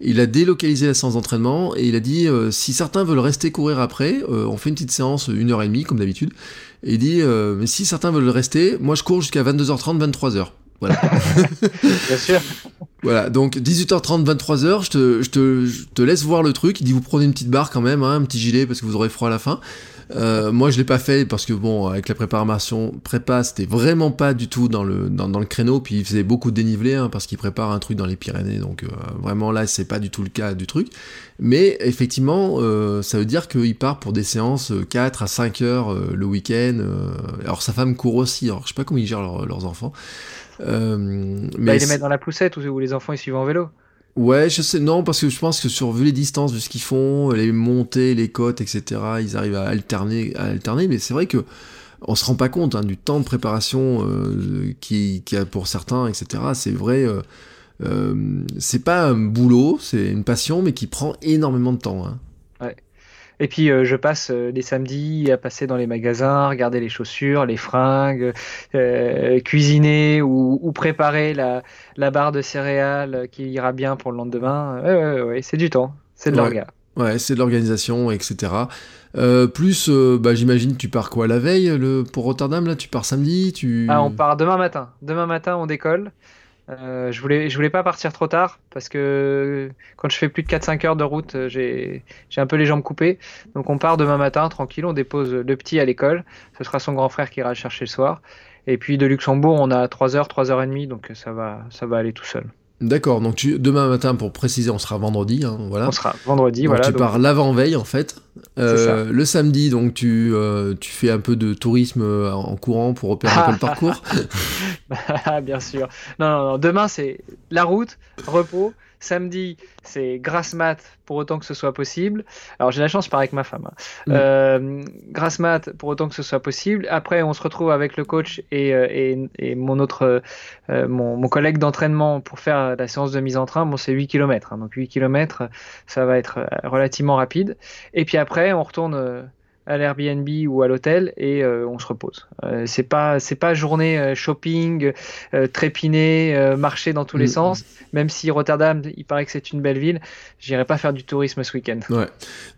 Il a délocalisé la séance d'entraînement et il a dit si certains veulent rester courir après, on fait une petite séance, une heure et demie comme d'habitude. Et il dit, euh, mais si certains veulent rester, moi je cours jusqu'à 22h30, 23h. Voilà. Bien sûr. Voilà, donc 18h30, 23h, je te, je, te, je te, laisse voir le truc. Il dit, vous prenez une petite barre quand même, hein, un petit gilet parce que vous aurez froid à la fin. Euh, moi, je l'ai pas fait parce que bon, avec la préparation prépa, c'était vraiment pas du tout dans le dans, dans le créneau. Puis il faisait beaucoup de dénivelé hein, parce qu'il prépare un truc dans les Pyrénées, donc euh, vraiment là, c'est pas du tout le cas du truc. Mais effectivement, euh, ça veut dire qu'il part pour des séances 4 à 5 heures le week-end. alors sa femme court aussi. Alors je sais pas comment ils gèrent leurs enfants. mais bah, ils les mettent dans la poussette ou, les enfants ils suivent en vélo. Ouais, je sais, non, parce que je pense que sur vu les distances, vu ce qu'ils font, les montées, les côtes, etc., ils arrivent à alterner, à alterner, mais c'est vrai que on se rend pas compte hein, du temps de préparation euh, qui, qui, a pour certains, etc. C'est vrai, euh, euh, c'est pas un boulot, c'est une passion, mais qui prend énormément de temps. Hein. Et puis euh, je passe euh, les samedis à passer dans les magasins, regarder les chaussures, les fringues, euh, cuisiner ou, préparer la, barre de céréales qui ira bien pour le lendemain. Ouais, ouais, c'est du temps, c'est de l'orga. Ouais, c'est de l'organisation, etc. plus, bah, j'imagine, tu pars quoi la veille le, pour Rotterdam là Tu pars samedi tu... Ah, on part demain matin. Demain matin, on décolle. Euh, je voulais, voulais pas partir trop tard parce que quand je fais plus de 4-5 heures de route, euh, j'ai, j'ai un peu les jambes coupées. Donc on part demain matin tranquille, on dépose le petit à l'école. Ce sera son grand frère qui ira le chercher le soir. Et puis de Luxembourg, on a 3 heures, 3 heures et demie, donc ça va, ça va aller tout seul. D'accord, donc tu, demain matin, pour préciser, on sera vendredi. Hein, voilà. On sera vendredi, voilà. Tu pars l'avant-veille, en fait. Euh, le samedi, donc tu, euh, tu fais un peu de tourisme euh, en courant pour repérer un peu le parcours. Bien sûr. Non, non, non. Demain, c'est la route, repos. Samedi, c'est grasse mat pour autant que ce soit possible. Alors j'ai la chance, je pars avec ma femme. Hein. Mm. Euh, grasse mat pour autant que ce soit possible. Après, on se retrouve avec le coach et, euh, et, et mon autre, euh, mon, mon, collègue d'entraînement pour faire la séance de mise en train. Bon, c'est 8 km. Hein. donc 8 km, ça va être relativement rapide. Et puis après, on retourne à l'Airbnb ou à l'hôtel et euh, on se repose. Euh, c'est pas c'est pas journée euh, shopping, trépiner, marcher dans tous les mm. sens. Même si Rotterdam, il paraît que c'est une belle ville, j'irai pas faire du tourisme ce week-end. Ouais.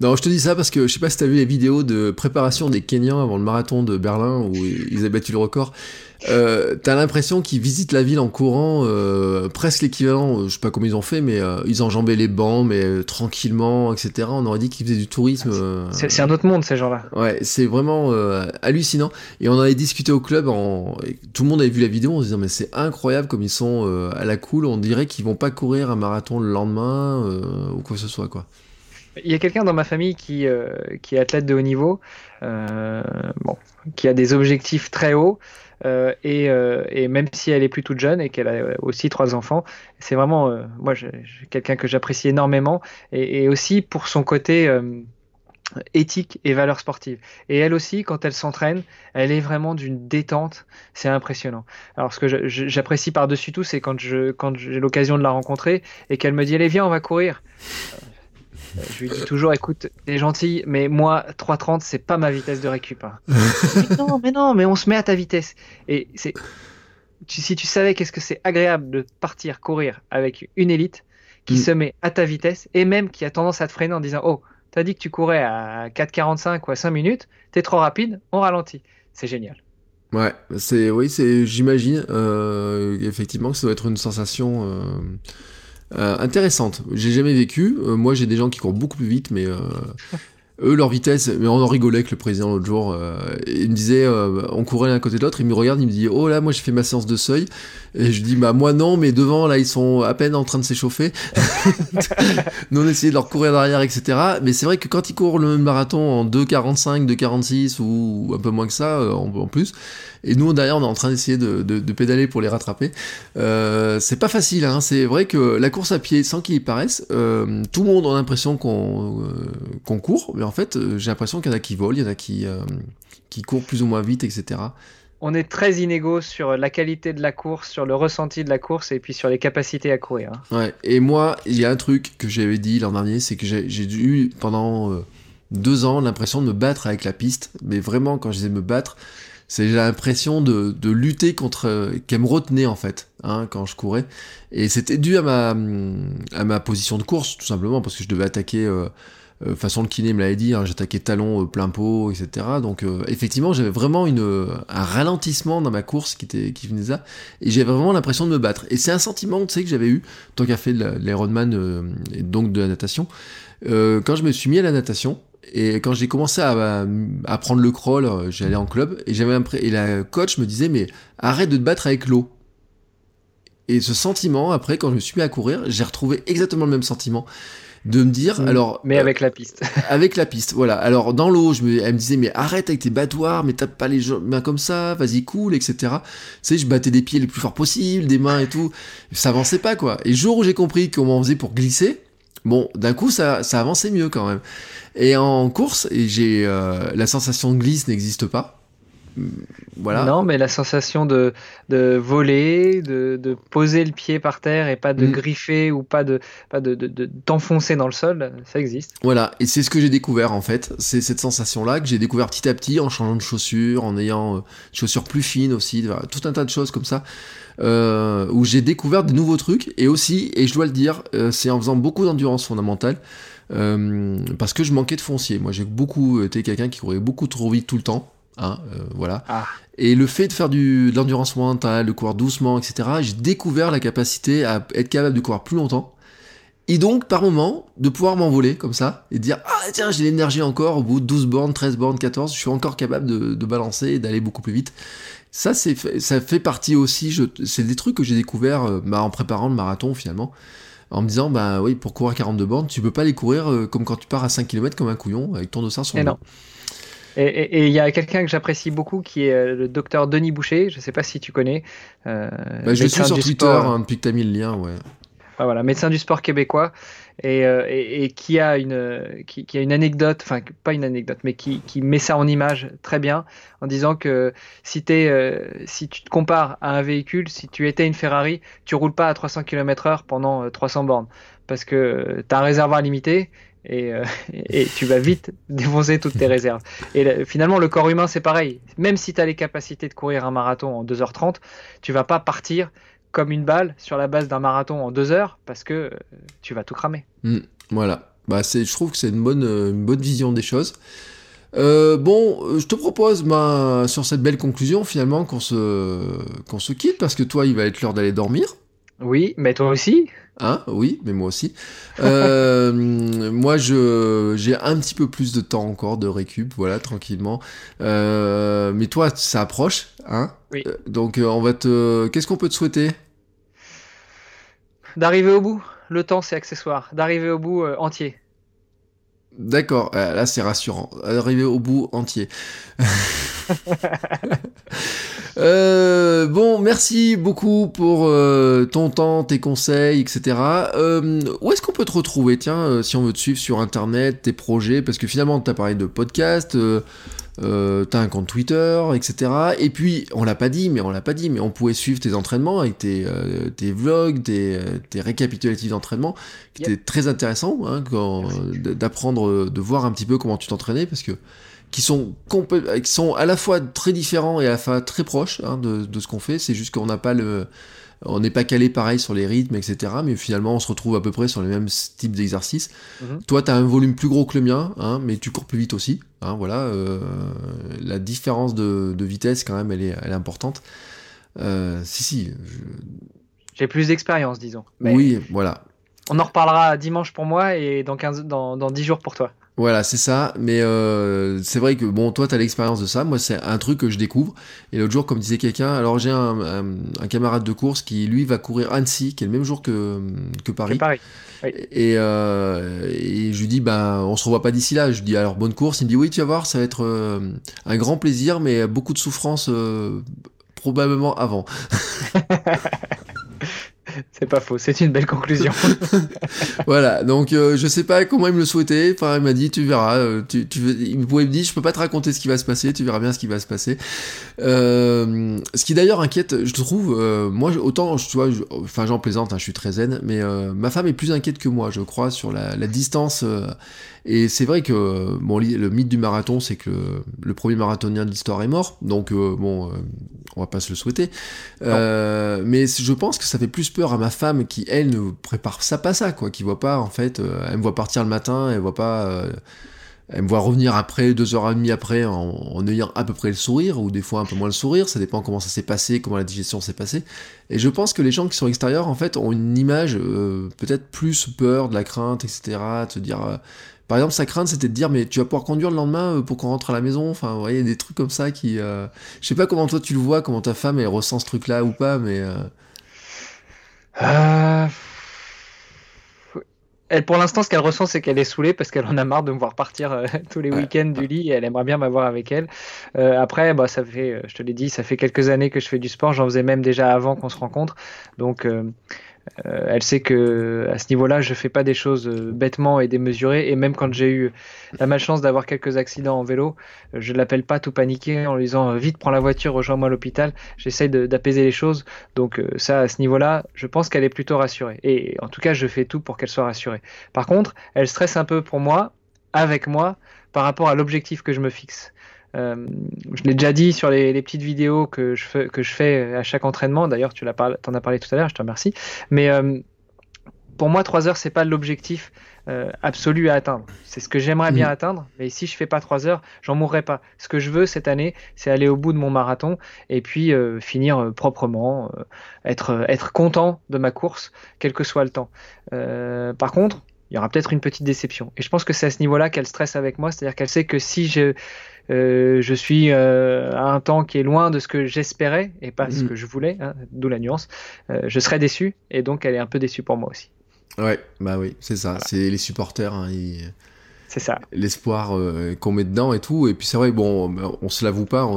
Non, je te dis ça parce que je sais pas si tu as vu les vidéos de préparation des Kenyans avant le marathon de Berlin où ils avaient battu le record. Euh, t'as l'impression qu'ils visitent la ville en courant, euh, presque l'équivalent, euh, je sais pas comment ils ont fait, mais ils enjambaient les bancs, mais tranquillement, etc. On aurait dit qu'ils faisaient du tourisme. C'est un autre monde, ces gens-là. Ouais, c'est vraiment hallucinant. Et on avait discuté au club, en... tout le monde avait vu la vidéo en se disant, mais c'est incroyable comme ils sont à la cool, on dirait qu'ils vont pas courir un marathon le lendemain, ou quoi que ce soit, quoi. Il y a quelqu'un dans ma famille qui, qui est athlète de haut niveau, bon, qui a des objectifs très hauts. Euh, et, euh, et, même si elle est plus toute jeune et qu'elle a aussi trois enfants, c'est vraiment, euh, moi, quelqu'un que j'apprécie énormément et, et, aussi pour son côté éthique et valeurs sportives. Et elle aussi, quand elle s'entraîne, elle est vraiment d'une détente, c'est impressionnant. Alors ce que j'apprécie par-dessus tout, c'est quand je quand j'ai l'occasion de la rencontrer et qu'elle me dit allez viens on va courir. Euh, je lui dis toujours, écoute, t'es gentil, mais moi, 3.30, c'est pas ma vitesse de récup. Hein. non, mais non, mais on se met à ta vitesse. Et c'est, si tu savais qu'est-ce que c'est agréable de partir courir avec une élite qui mm. se met à ta vitesse et même qui a tendance à te freiner en disant, oh, t'as dit que tu courais à 4.45 ou à 5 minutes, t'es trop rapide, on ralentit. C'est génial. Ouais, c'est oui, c'est j'imagine euh, effectivement que ça doit être une sensation euh, euh, intéressante. J'ai jamais vécu. Moi, j'ai des gens qui courent beaucoup plus vite, mais eux, leur vitesse. Mais on en rigolait avec le président l'autre jour. euh, il me disait, euh, on courait l'un côté de l'autre. Il me regarde, il me dit, oh là, moi j'ai fait ma séance de seuil. Et je dis, bah moi non, mais devant là, ils sont à peine en train de s'échauffer. Nous on essayait de leur courir derrière, etc. Mais c'est vrai que quand ils courent le marathon en 2,45, 2,46 ou un peu moins que ça euh, en, plus, et nous derrière on est en train d'essayer de, de- pédaler pour les rattraper. C'est pas facile, hein. c'est vrai que la course à pied, sans qu'il y paraisse, euh, tout le monde a l'impression qu'on qu'on court, en fait euh, j'ai l'impression qu'il y en a qui volent, il y en a qui, euh, qui courent plus ou moins vite, etc. On est très inégaux sur la qualité de la course, sur le ressenti de la course et puis sur les capacités à courir. hein. Ouais, et moi, il y a un truc que j'avais dit l'an dernier, c'est que j'ai j'ai eu pendant euh, deux ans l'impression de me battre avec la piste, mais vraiment quand je disais me battre, c'est j'ai l'impression de, de lutter contre euh, qu'elle me retenait en fait, hein, quand je courais, et c'était dû à ma à ma position de course tout simplement parce que je devais attaquer. Euh, euh, façon le kiné me l'avait dit, hein, j'attaquais talon euh, plein pot, etc. Donc euh, effectivement j'avais vraiment un ralentissement dans ma course qui, était, venait de ça, et j'avais vraiment l'impression de me battre. Et c'est un sentiment tu sais, que j'avais eu, tant qu'à fait de de l'Ironman et donc de la natation, quand je me suis mis à la natation, et quand j'ai commencé à, prendre le crawl, j'allais en club, et, j'avais et la coach me disait, mais arrête de te battre avec l'eau. Et ce sentiment, après, quand je me suis mis à courir, j'ai retrouvé exactement le même sentiment de me dire, alors, Mais euh, avec la piste. avec la piste, voilà. Alors dans l'eau, je me, elle me disait mais arrête avec tes battoirs, mais tape pas les mains comme ça, vas-y cool, etc. Tu sais, je battais des pieds les plus forts possible, des mains et tout, ça avançait pas quoi. Et le jour où j'ai compris comment on faisait pour glisser, bon, d'un coup ça, ça avançait mieux quand même. Et en course, et j'ai euh, la sensation de glisse n'existe pas. Voilà. Non, mais la sensation de, de voler, de, de poser le pied par terre et pas de Mm. griffer ou pas de pas de, t'enfoncer dans le sol, ça existe. Voilà, et c'est ce que j'ai découvert en fait. C'est cette sensation-là que j'ai découvert petit à petit en changeant de chaussures, en ayant euh, des chaussures plus fines aussi, tout un tas de choses comme ça, euh, où j'ai découvert de nouveaux trucs. Et aussi, et je dois le dire, euh, c'est en faisant beaucoup d'endurance fondamentale, parce que je manquais de foncier. Moi, j'ai beaucoup été quelqu'un qui courait beaucoup trop vite tout le temps. Hein, euh, voilà. Ah. Et le fait de faire du, de l'endurance mentale, de courir doucement, etc., j'ai découvert la capacité à être capable de courir plus longtemps. Et donc, par moment, de pouvoir m'envoler comme ça et dire Ah, tiens, j'ai l'énergie encore, au bout de 12 bornes, 13 bornes, 14, je suis encore capable de, de balancer et d'aller beaucoup plus vite. Ça, c'est, ça fait partie aussi, c'est des trucs que j'ai découvert euh, bah, en préparant le marathon finalement. En me disant, bah oui, pour courir 42 bornes, tu peux pas les courir euh, comme quand tu pars à 5 km comme un couillon avec ton dossard sur Et le non. dos. Et il y a quelqu'un que j'apprécie beaucoup qui est euh, le docteur Denis Boucher, je sais pas si tu connais. euh, Bah, je le suis sur Twitter hein, depuis que t'as mis le lien, ouais. Voilà, médecin du sport québécois et, euh, et, et qui a une qui, qui a une anecdote, enfin pas une anecdote, mais qui, qui met ça en image très bien en disant que si tu te compares à un véhicule, si tu étais une Ferrari, tu roules pas à 300 km/h pendant euh, 300 bornes parce que tu as un réservoir limité. Et, euh, et tu vas vite défoncer toutes tes réserves. Et finalement, le corps humain, c'est pareil. Même si tu as les capacités de courir un marathon en 2h30, tu vas pas partir comme une balle sur la base d'un marathon en deux heures parce que euh, tu vas tout cramer. Mm, voilà. Bah, je trouve que c'est une bonne, euh, une bonne vision des choses. Bon, je te propose, bah, sur cette belle conclusion, finalement, qu'on se, qu'on se quitte, parce que toi, il va être l'heure d'aller dormir. Oui, mais toi aussi. Hein oui, mais moi aussi. Euh, moi, je, j'ai un petit peu plus de temps encore de récup, voilà, tranquillement. Euh, mais toi, ça approche, hein? Oui. Euh, Donc, on va te, qu'est-ce qu'on peut te souhaiter? D'arriver au bout. Le temps, c'est accessoire. D'arriver au bout euh, entier. D'accord, là c'est rassurant. Arriver au bout entier. Euh, bon, merci beaucoup pour euh, ton temps, tes conseils, etc. Euh, où est-ce qu'on peut te retrouver Tiens, euh, si on veut te suivre sur Internet, tes projets, parce que finalement, tu as parlé de podcast, euh, euh, t'as un compte Twitter, etc. Et puis, on l'a pas dit, mais on l'a pas dit, mais on pouvait suivre tes entraînements avec tes, euh, tes vlogs, tes, tes récapitulatifs d'entraînement, qui Yep. étaient très intéressants, hein, d'apprendre, de voir un petit peu comment tu t'entraînais, parce que qui sont qui sont à la fois très différents et à la fois très proches hein, de, de, ce qu'on fait. C'est juste qu'on n'a pas le on n'est pas calé pareil sur les rythmes, etc. Mais finalement, on se retrouve à peu près sur les mêmes types d'exercices. Mhm. Toi, tu as un volume plus gros que le mien, hein, mais tu cours plus vite aussi. Hein, voilà, euh, la différence de, vitesse, quand même, elle est, elle est importante. Euh, si, si. J'ai plus d'expérience, disons. oui, voilà. On en reparlera dimanche pour moi et dans, 15, dans, dans 10 jours pour toi. Voilà, c'est ça. Mais euh, c'est vrai que bon, toi, tu as l'expérience de ça. Moi, c'est un truc que je découvre. Et l'autre jour, comme disait quelqu'un, alors j'ai un, un, camarade de course qui, lui, va courir Annecy, qui est le même jour que, que Paris. Paris. Et, euh, et, je lui dis, ben, on se revoit pas d'ici là. Je lui dis, alors bonne course. Il me dit, oui, tu vas voir, ça va être euh, un grand plaisir, mais beaucoup de souffrance euh, probablement avant. C'est pas faux, c'est une belle conclusion. voilà, donc euh, je sais pas comment il me le souhaitait. Enfin, il m'a dit, tu verras. Euh, tu, tu, il pouvait me dire, je peux pas te raconter ce qui va se passer. Tu verras bien ce qui va se passer. Euh, ce qui d'ailleurs inquiète, je trouve. moi, autant, tu vois, enfin, j'en plaisante. Hein, je suis très zen, mais ma femme est plus inquiète que moi, je crois, sur la, la distance et c'est vrai que bon, le mythe du marathon, c'est que le, premier marathonien de l'histoire est mort, donc euh, bon, euh, on va pas se le souhaiter. Euh, mais je pense que ça fait plus peur à ma femme qui, elle, ne prépare ça pas ça, quoi, qui voit pas, en fait, elle me voit partir le matin, elle voit pas elle me voit revenir après, deux heures et demie après, en, ayant à peu près le sourire, ou des fois un peu moins le sourire, ça dépend comment ça s'est passé, comment la digestion s'est passée. Et je pense que les gens qui sont extérieurs, en fait, ont une image peut-être plus peur, de la crainte, etc., de se dire, par exemple, sa crainte, c'était de dire, mais tu vas pouvoir conduire le lendemain euh, pour qu'on rentre à la maison. Enfin, vous voyez, des trucs comme ça qui. Euh, je sais pas comment toi tu le vois, comment ta femme elle ressent ce truc-là ou pas, mais. Euh, elle, pour l'instant, ce qu'elle ressent, c'est qu'elle est saoulée parce qu'elle en a marre de me voir partir tous les week-ends du lit et elle aimerait bien m'avoir avec elle. après, bah, ça fait, je te l'ai dit, ça fait quelques années que je fais du sport. J'en faisais même déjà avant qu'on se rencontre. Donc, euh, elle sait que à ce niveau-là, je fais pas des choses euh, bêtement et démesurées. Et même quand j'ai eu la malchance d'avoir quelques accidents en vélo, euh, je l'appelle pas tout paniquer en lui disant vite prends la voiture, rejoins-moi à l'hôpital. J'essaye d'apaiser les choses. Donc ça, à ce niveau-là, je pense qu'elle est plutôt rassurée. Et en tout cas, je fais tout pour qu'elle soit rassurée. Par contre, elle stresse un peu pour moi, avec moi, par rapport à l'objectif que je me fixe. Euh, je l'ai déjà dit sur les, petites vidéos que je, fais, que je fais à chaque entraînement. D'ailleurs, tu l'as en as parlé tout à l'heure, je te remercie. Mais euh, pour moi, 3 heures, c'est pas l'objectif euh, absolu à atteindre. C'est ce que j'aimerais bien mm. atteindre, mais si je fais pas 3 heures, j'en mourrai pas. Ce que je veux cette année, c'est aller au bout de mon marathon et puis finir proprement, être, être content de ma course, quel que soit le temps. par contre, il y aura peut-être une petite déception. Et je pense que c'est à ce niveau-là qu'elle stresse avec moi, c'est-à-dire qu'elle sait que si je, euh, je suis euh, à un temps qui est loin de ce que j'espérais et pas ce mm. que je voulais, hein, d'où la nuance, euh, je serais déçu et donc elle est un peu déçue pour moi aussi. Ouais, bah oui, c'est ça, c'est les supporters. Hein, C'est ça. L'espoir qu'on met dedans et tout. Et puis c'est vrai, bon, on se l'avoue pas,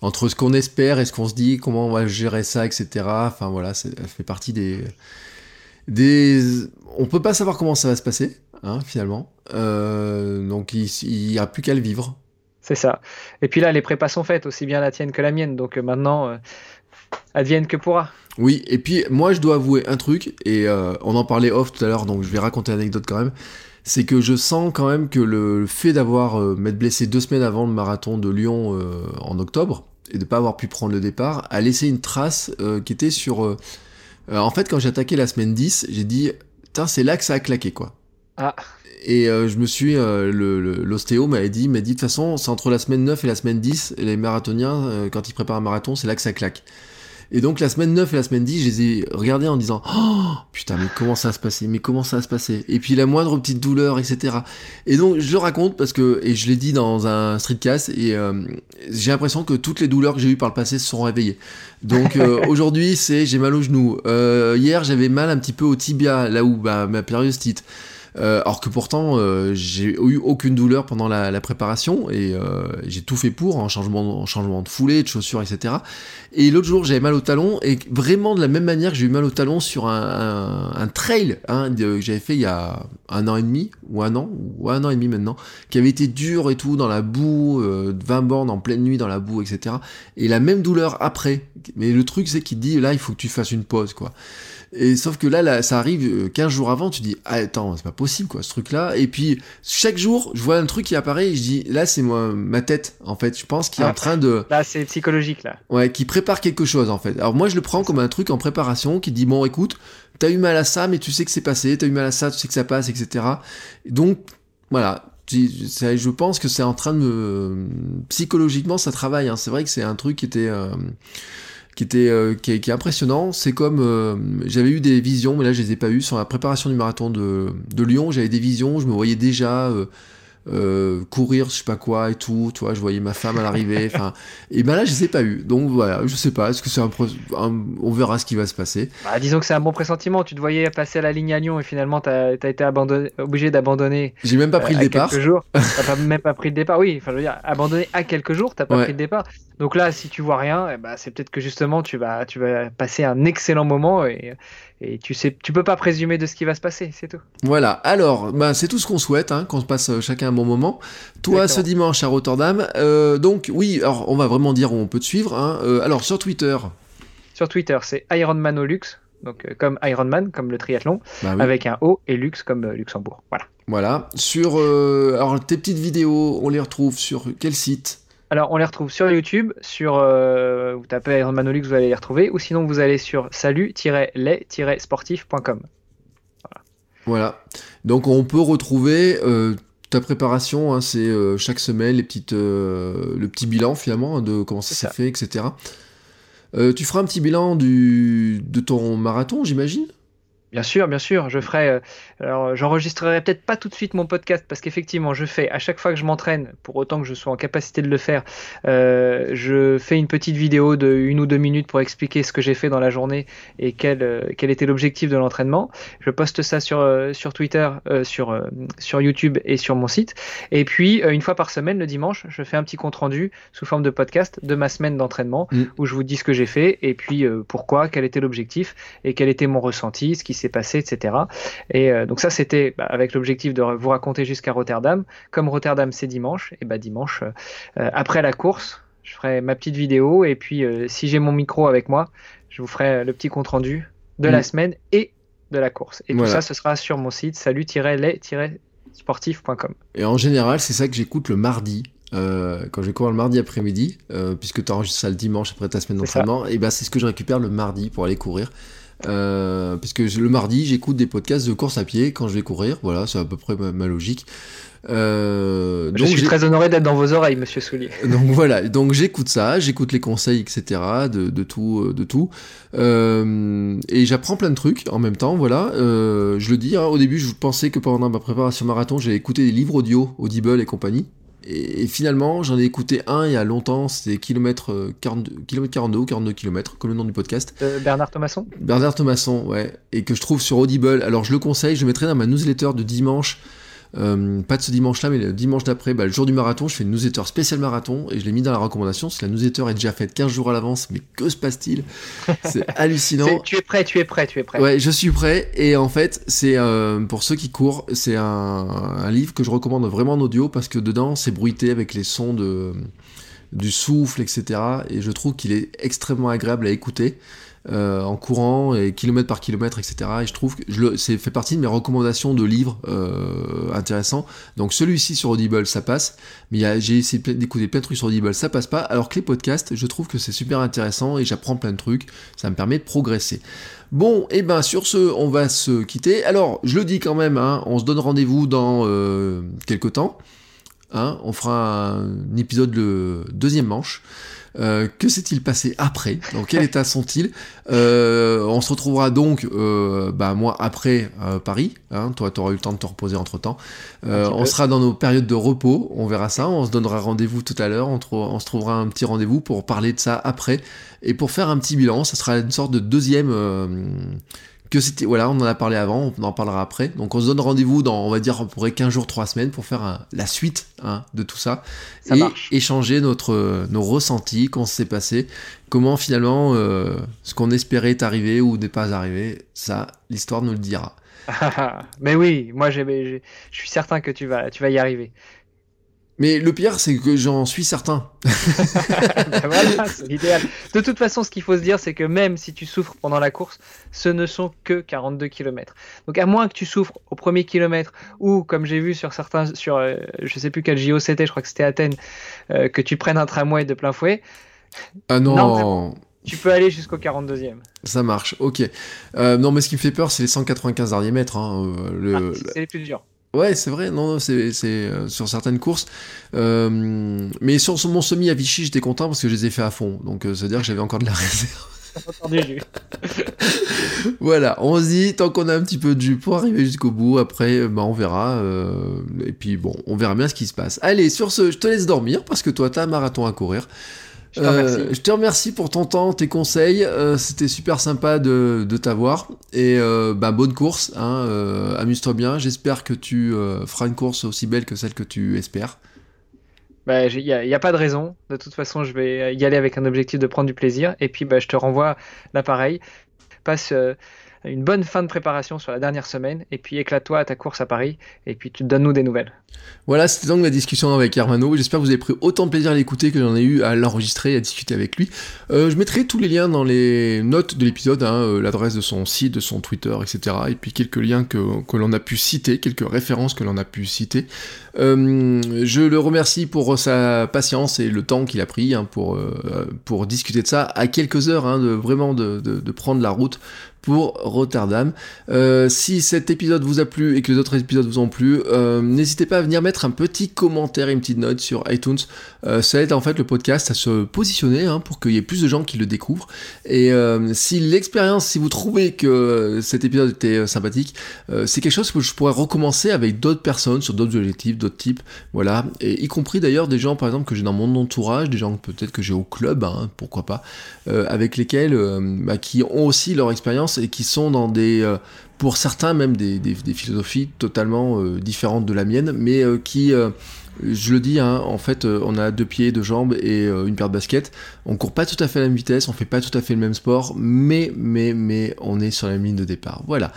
entre ce qu'on espère et ce qu'on se dit, comment on va gérer ça, etc. Enfin voilà, ça fait partie des. Des... On peut pas savoir comment ça va se passer, hein, finalement. donc il n'y a plus qu'à le vivre. C'est ça. Et puis là, les prépas sont faites, aussi bien la tienne que la mienne. Donc euh, maintenant, euh, advienne que pourra. Oui, et puis moi, je dois avouer un truc, et euh, on en parlait off tout à l'heure, donc je vais raconter l'anecdote quand même. C'est que je sens quand même que le, fait d'avoir m'être blessé deux semaines avant le marathon de Lyon en octobre, et de ne pas avoir pu prendre le départ, a laissé une trace qui était sur... en fait, quand j'ai attaqué la semaine 10, j'ai dit, c'est là que ça a claqué, quoi. Ah. Et euh, je me suis, euh, l'ostéo m'avait dit, mais dit de toute façon, c'est entre la semaine 9 et la semaine 10, les marathoniens, euh, quand ils préparent un marathon, c'est là que ça claque. Et donc la semaine 9 et la semaine 10, je les ai regardés en disant Oh putain, mais comment ça va se passer? Mais comment ça va se passer? Et puis la moindre petite douleur, etc. Et donc je le raconte parce que, et je l'ai dit dans un streetcast, et j'ai l'impression que toutes les douleurs que j'ai eues par le passé se sont réveillées. Donc aujourd'hui, c'est j'ai mal au genou. hier, j'avais mal un petit peu au tibia, là où bah, ma périostite. Euh, alors que pourtant, euh, j'ai eu aucune douleur pendant la, préparation et euh, j'ai tout fait pour, en changement, en changement de foulée, de chaussures, etc. Et l'autre jour, j'avais mal au talon et vraiment de la même manière que j'ai eu mal au talon sur un, trail hein, que j'avais fait il y a un an et demi ou un an ou un an et demi maintenant, qui avait été dur et tout dans la boue, 20 bornes en pleine nuit dans la boue, etc. Et la même douleur après. Mais le truc, c'est qu'il dit là, il faut que tu fasses une pause, quoi. Et sauf que là, là ça arrive 15 jours avant, tu dis, ah, attends, c'est pas possible, quoi, ce truc-là. Et puis, chaque jour, je vois un truc qui apparaît et je dis, là, c'est moi, ma tête, en fait. Je pense qu'il est en train de. Là, c'est psychologique, là. Ouais, qui prépare quelque chose, en fait. Alors, moi, je le prends comme un truc en préparation qui dit, bon, écoute, t'as eu mal à ça, mais tu sais que c'est passé, t'as eu mal à ça, tu sais que ça passe, etc. Donc, voilà, je pense que c'est en train de me psychologiquement ça travaille hein. c'est vrai que c'est un truc qui était euh, qui était euh, qui, est, impressionnant. C'est comme euh, j'avais eu des visions mais là je les ai pas eues. Sur la préparation du marathon de, de Lyon j'avais des visions je me voyais déjà euh, courir, je sais pas quoi et tout, tu vois, je voyais ma femme à l'arrivée, enfin, et ben là, je les ai pas eu. Donc voilà, je sais pas, est-ce que c'est un, on verra ce qui va se passer. Bah, disons que c'est un bon pressentiment, tu te voyais passer à la ligne à Lyon et finalement t'as as été abandonné, obligé d'abandonner. J'ai même pas pris le départ. Quelques jours, t'as même pas pris le départ, oui, enfin, je veux dire, abandonné à quelques jours, t'as pas pris le départ. Donc là, si tu vois rien, eh ben, c'est peut-être que justement tu vas, tu vas passer un excellent moment et, et tu sais, tu peux pas présumer de ce qui va se passer, c'est tout. Voilà. Alors, ben, c'est tout ce qu'on souhaite, hein, qu'on se passe euh, chacun un bon moment. Toi, ce dimanche à Rotterdam. Euh, donc, oui, alors on va vraiment dire où on peut te suivre. Hein. Euh, alors, sur Twitter. Sur Twitter, c'est Ironmanolux, donc comme Ironman, comme le triathlon, bah avec un O et Lux comme Luxembourg. Voilà. Voilà. Sur, alors tes petites vidéos, on les retrouve sur quel site? Alors, on les retrouve sur YouTube, sur euh, vous tapez Ironmanolux, vous allez les retrouver, ou sinon vous allez sur salut-les-sportif.com. Voilà. voilà. Donc, on peut retrouver euh, ta préparation, hein, c'est euh, chaque semaine les petites, le petit bilan finalement hein, de comment ça s'est fait, etc. tu feras un petit bilan du, de ton marathon, j'imagine? Bien sûr, bien sûr, je ferai. Euh, alors, j'enregistrerai peut-être pas tout de suite mon podcast parce qu'effectivement, je fais à chaque fois que je m'entraîne, pour autant que je sois en capacité de le faire, euh, je fais une petite vidéo de une ou deux minutes pour expliquer ce que j'ai fait dans la journée et quel euh, quel était l'objectif de l'entraînement. Je poste ça sur sur Twitter, sur sur YouTube et sur mon site. Et puis une fois par semaine, le dimanche, je fais un petit compte rendu sous forme de podcast de ma semaine d'entraînement mm. où je vous dis ce que j'ai fait et puis pourquoi, quel était l'objectif et quel était mon ressenti, ce qui s'est passé, etc. Et euh, donc ça, c'était bah, avec l'objectif de vous raconter jusqu'à Rotterdam. Comme Rotterdam, c'est dimanche, et bah dimanche, euh, euh, après la course, je ferai ma petite vidéo, et puis si j'ai mon micro avec moi, je vous ferai le petit compte rendu de la mm. semaine et de la course. Et tout ça, ce sera sur mon site salut-les-sportif.com. Et en général, c'est ça que j'écoute le mardi. quand je cours le mardi après-midi, puisque tu enregistres ça le dimanche après ta semaine d'entraînement, et ben c'est ce que je récupère le mardi pour aller courir. Euh, puisque le mardi, j'écoute des podcasts de course à pied quand je vais courir. Voilà, c'est à peu près ma, logique. Euh, je suis très honoré d'être dans vos oreilles, Monsieur Soulier. Donc voilà, donc j'écoute ça, j'écoute les conseils, etc. de, de tout, de tout, euh, et j'apprends plein de trucs en même temps. Voilà, euh, je le dis. Hein, au début, je pensais que pendant ma préparation marathon, j'allais écouter des livres audio, Audible et compagnie. Et, finalement, j'en ai écouté un il y a longtemps, c'était kilomètre 42, kilomètre 42 ou 42 km, comme le nom du podcast. Bernard Thomasson? Bernard Thomasson, ouais. Et que je trouve sur Audible. Alors je le conseille, je le mettrai dans ma newsletter de dimanche. Euh, pas de ce dimanche-là, mais le dimanche d'après, bah, le jour du marathon, je fais une newsletter spéciale marathon et je l'ai mis dans la recommandation. Si la newsletter est déjà faite 15 jours à l'avance, mais que se passe-t-il? C'est hallucinant. tu es prêt, tu es prêt, tu es prêt. Ouais, je suis prêt. Et en fait, c'est euh, pour ceux qui courent, c'est un, un, livre que je recommande vraiment en audio parce que dedans, c'est bruité avec les sons de, du souffle, etc. Et je trouve qu'il est extrêmement agréable à écouter. Euh, en courant et kilomètre par kilomètre, etc. Et je trouve que c'est fait partie de mes recommandations de livres euh, intéressants. Donc celui-ci sur Audible, ça passe, mais j'ai essayé d'écouter plein de trucs sur Audible, ça passe pas. Alors que les podcasts, je trouve que c'est super intéressant et j'apprends plein de trucs. Ça me permet de progresser. Bon, et eh ben sur ce, on va se quitter. Alors, je le dis quand même, hein, on se donne rendez-vous dans euh, quelques temps. Hein, on fera un épisode le deuxième manche. Euh, que s'est-il passé après? Dans quel état sont-ils? Euh, On se retrouvera donc, euh, bah, moi, après Paris. Hein, toi, tu auras eu le temps de te reposer entre-temps. on sera dans nos périodes de repos, on verra ça. On se donnera rendez-vous tout à l'heure. On, on, se trouvera un petit rendez-vous pour parler de ça après. Et pour faire un petit bilan, ça sera une sorte de deuxième que c'était voilà on en a parlé avant on en parlera après. Donc on se donne rendez-vous dans on va dire pour 15 jours 3 semaines pour faire la suite hein, de tout ça, et échanger notre nos ressentis comment s'est passé comment finalement euh, ce qu'on espérait est arrivé ou n'est pas arrivé. Ça l'histoire nous le dira. Mais oui moi je suis certain que tu vas tu vas y arriver Mais le pire, c'est que j'en suis certain. Ben voilà, c'est l'idéal. De toute façon, ce qu'il faut se dire, c'est que même si tu souffres pendant la course, ce ne sont que 42 km. Donc à moins que tu souffres au premier kilomètre ou, comme j'ai vu sur certains, sur euh, je sais plus quel JO c'était, je crois que c'était Athènes, euh, que tu prennes un tramway de plein fouet. Ah non, Non, Tu peux aller jusqu'au 42e. ça marche, ok. Euh, non, mais ce qui me fait peur, c'est les 195 derniers mètres. hein, euh, le- Ah, c'est les plus durs. Ouais, c'est vrai, non, non, c'est euh, sur certaines courses. Euh, mais sur, sur mon semi à Vichy, j'étais content parce que je les ai fait à fond. Donc, euh, c'est-à-dire que j'avais encore de la réserve. Voilà, on se dit, tant qu'on a un petit peu de jus pour arriver jusqu'au bout, après, euh, bah, on verra. et puis, bon, on verra bien ce qui se passe. Allez, sur ce, je te laisse dormir parce que toi, t'as un marathon à courir. Je te remercie. Euh, je te remercie pour ton temps, tes conseils. euh, C'était super sympa de, de t'avoir. Et euh, bah, bonne course. Hein, euh, Amuse-toi bien. J'espère que tu feras une course aussi belle que celle que tu espères. Bah, Il n'y a, y a pas de raison. De toute façon, je vais y aller avec un objectif de prendre du plaisir. Et puis, bah, je te renvoie l'appareil. Passe une bonne fin de préparation sur la dernière semaine. Et puis, éclate-toi à ta course à Paris. Et puis, tu donnes-nous des nouvelles. Voilà, c'était donc la discussion avec Hermano. J'espère que vous avez pris autant de plaisir à l'écouter que j'en ai eu à l'enregistrer à discuter avec lui. Euh, je mettrai tous les liens dans les notes de l'épisode, hein, euh, l'adresse de son site, de son Twitter, etc. Et puis quelques liens que, que l'on a pu citer, quelques références que l'on a pu citer. Euh, je le remercie pour sa patience et le temps qu'il a pris hein, pour, pour discuter de ça à quelques heures, hein, de vraiment de, de prendre la route pour Rotterdam. Euh, si cet épisode vous a plu et que les autres épisodes vous ont plu, euh, n'hésitez pas à venir mettre un petit commentaire et une petite note sur iTunes. Euh, ça aide en fait le podcast à se positionner hein, pour qu'il y ait plus de gens qui le découvrent. Et si l'expérience, si vous trouvez que cet épisode était sympathique, c'est quelque chose que je pourrais recommencer avec d'autres personnes sur d'autres objectifs, d'autres types, voilà. Et y compris d'ailleurs des gens par exemple que j'ai dans mon entourage, des gens peut-être que j'ai au club, hein, pourquoi pas, avec lesquels bah, qui ont aussi leur expérience et qui sont dans des euh, pour certains même des, philosophies totalement euh, différentes de la mienne, mais euh, qui, je le dis, hein, en fait, on a deux pieds, deux jambes et une paire de baskets. On court pas tout à fait à la même vitesse, on fait pas tout à fait le même sport, mais, mais, mais, on est sur la même ligne de départ. Voilà.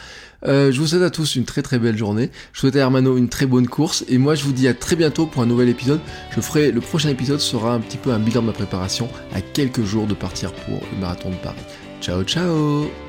Je vous souhaite à tous une très très belle journée. Je souhaite à Hermano une très bonne course et moi je vous dis à très bientôt pour un nouvel épisode. Je ferai le prochain épisode sera un petit peu un bilan de ma préparation à quelques jours de partir pour le marathon de Paris. Ciao ciao.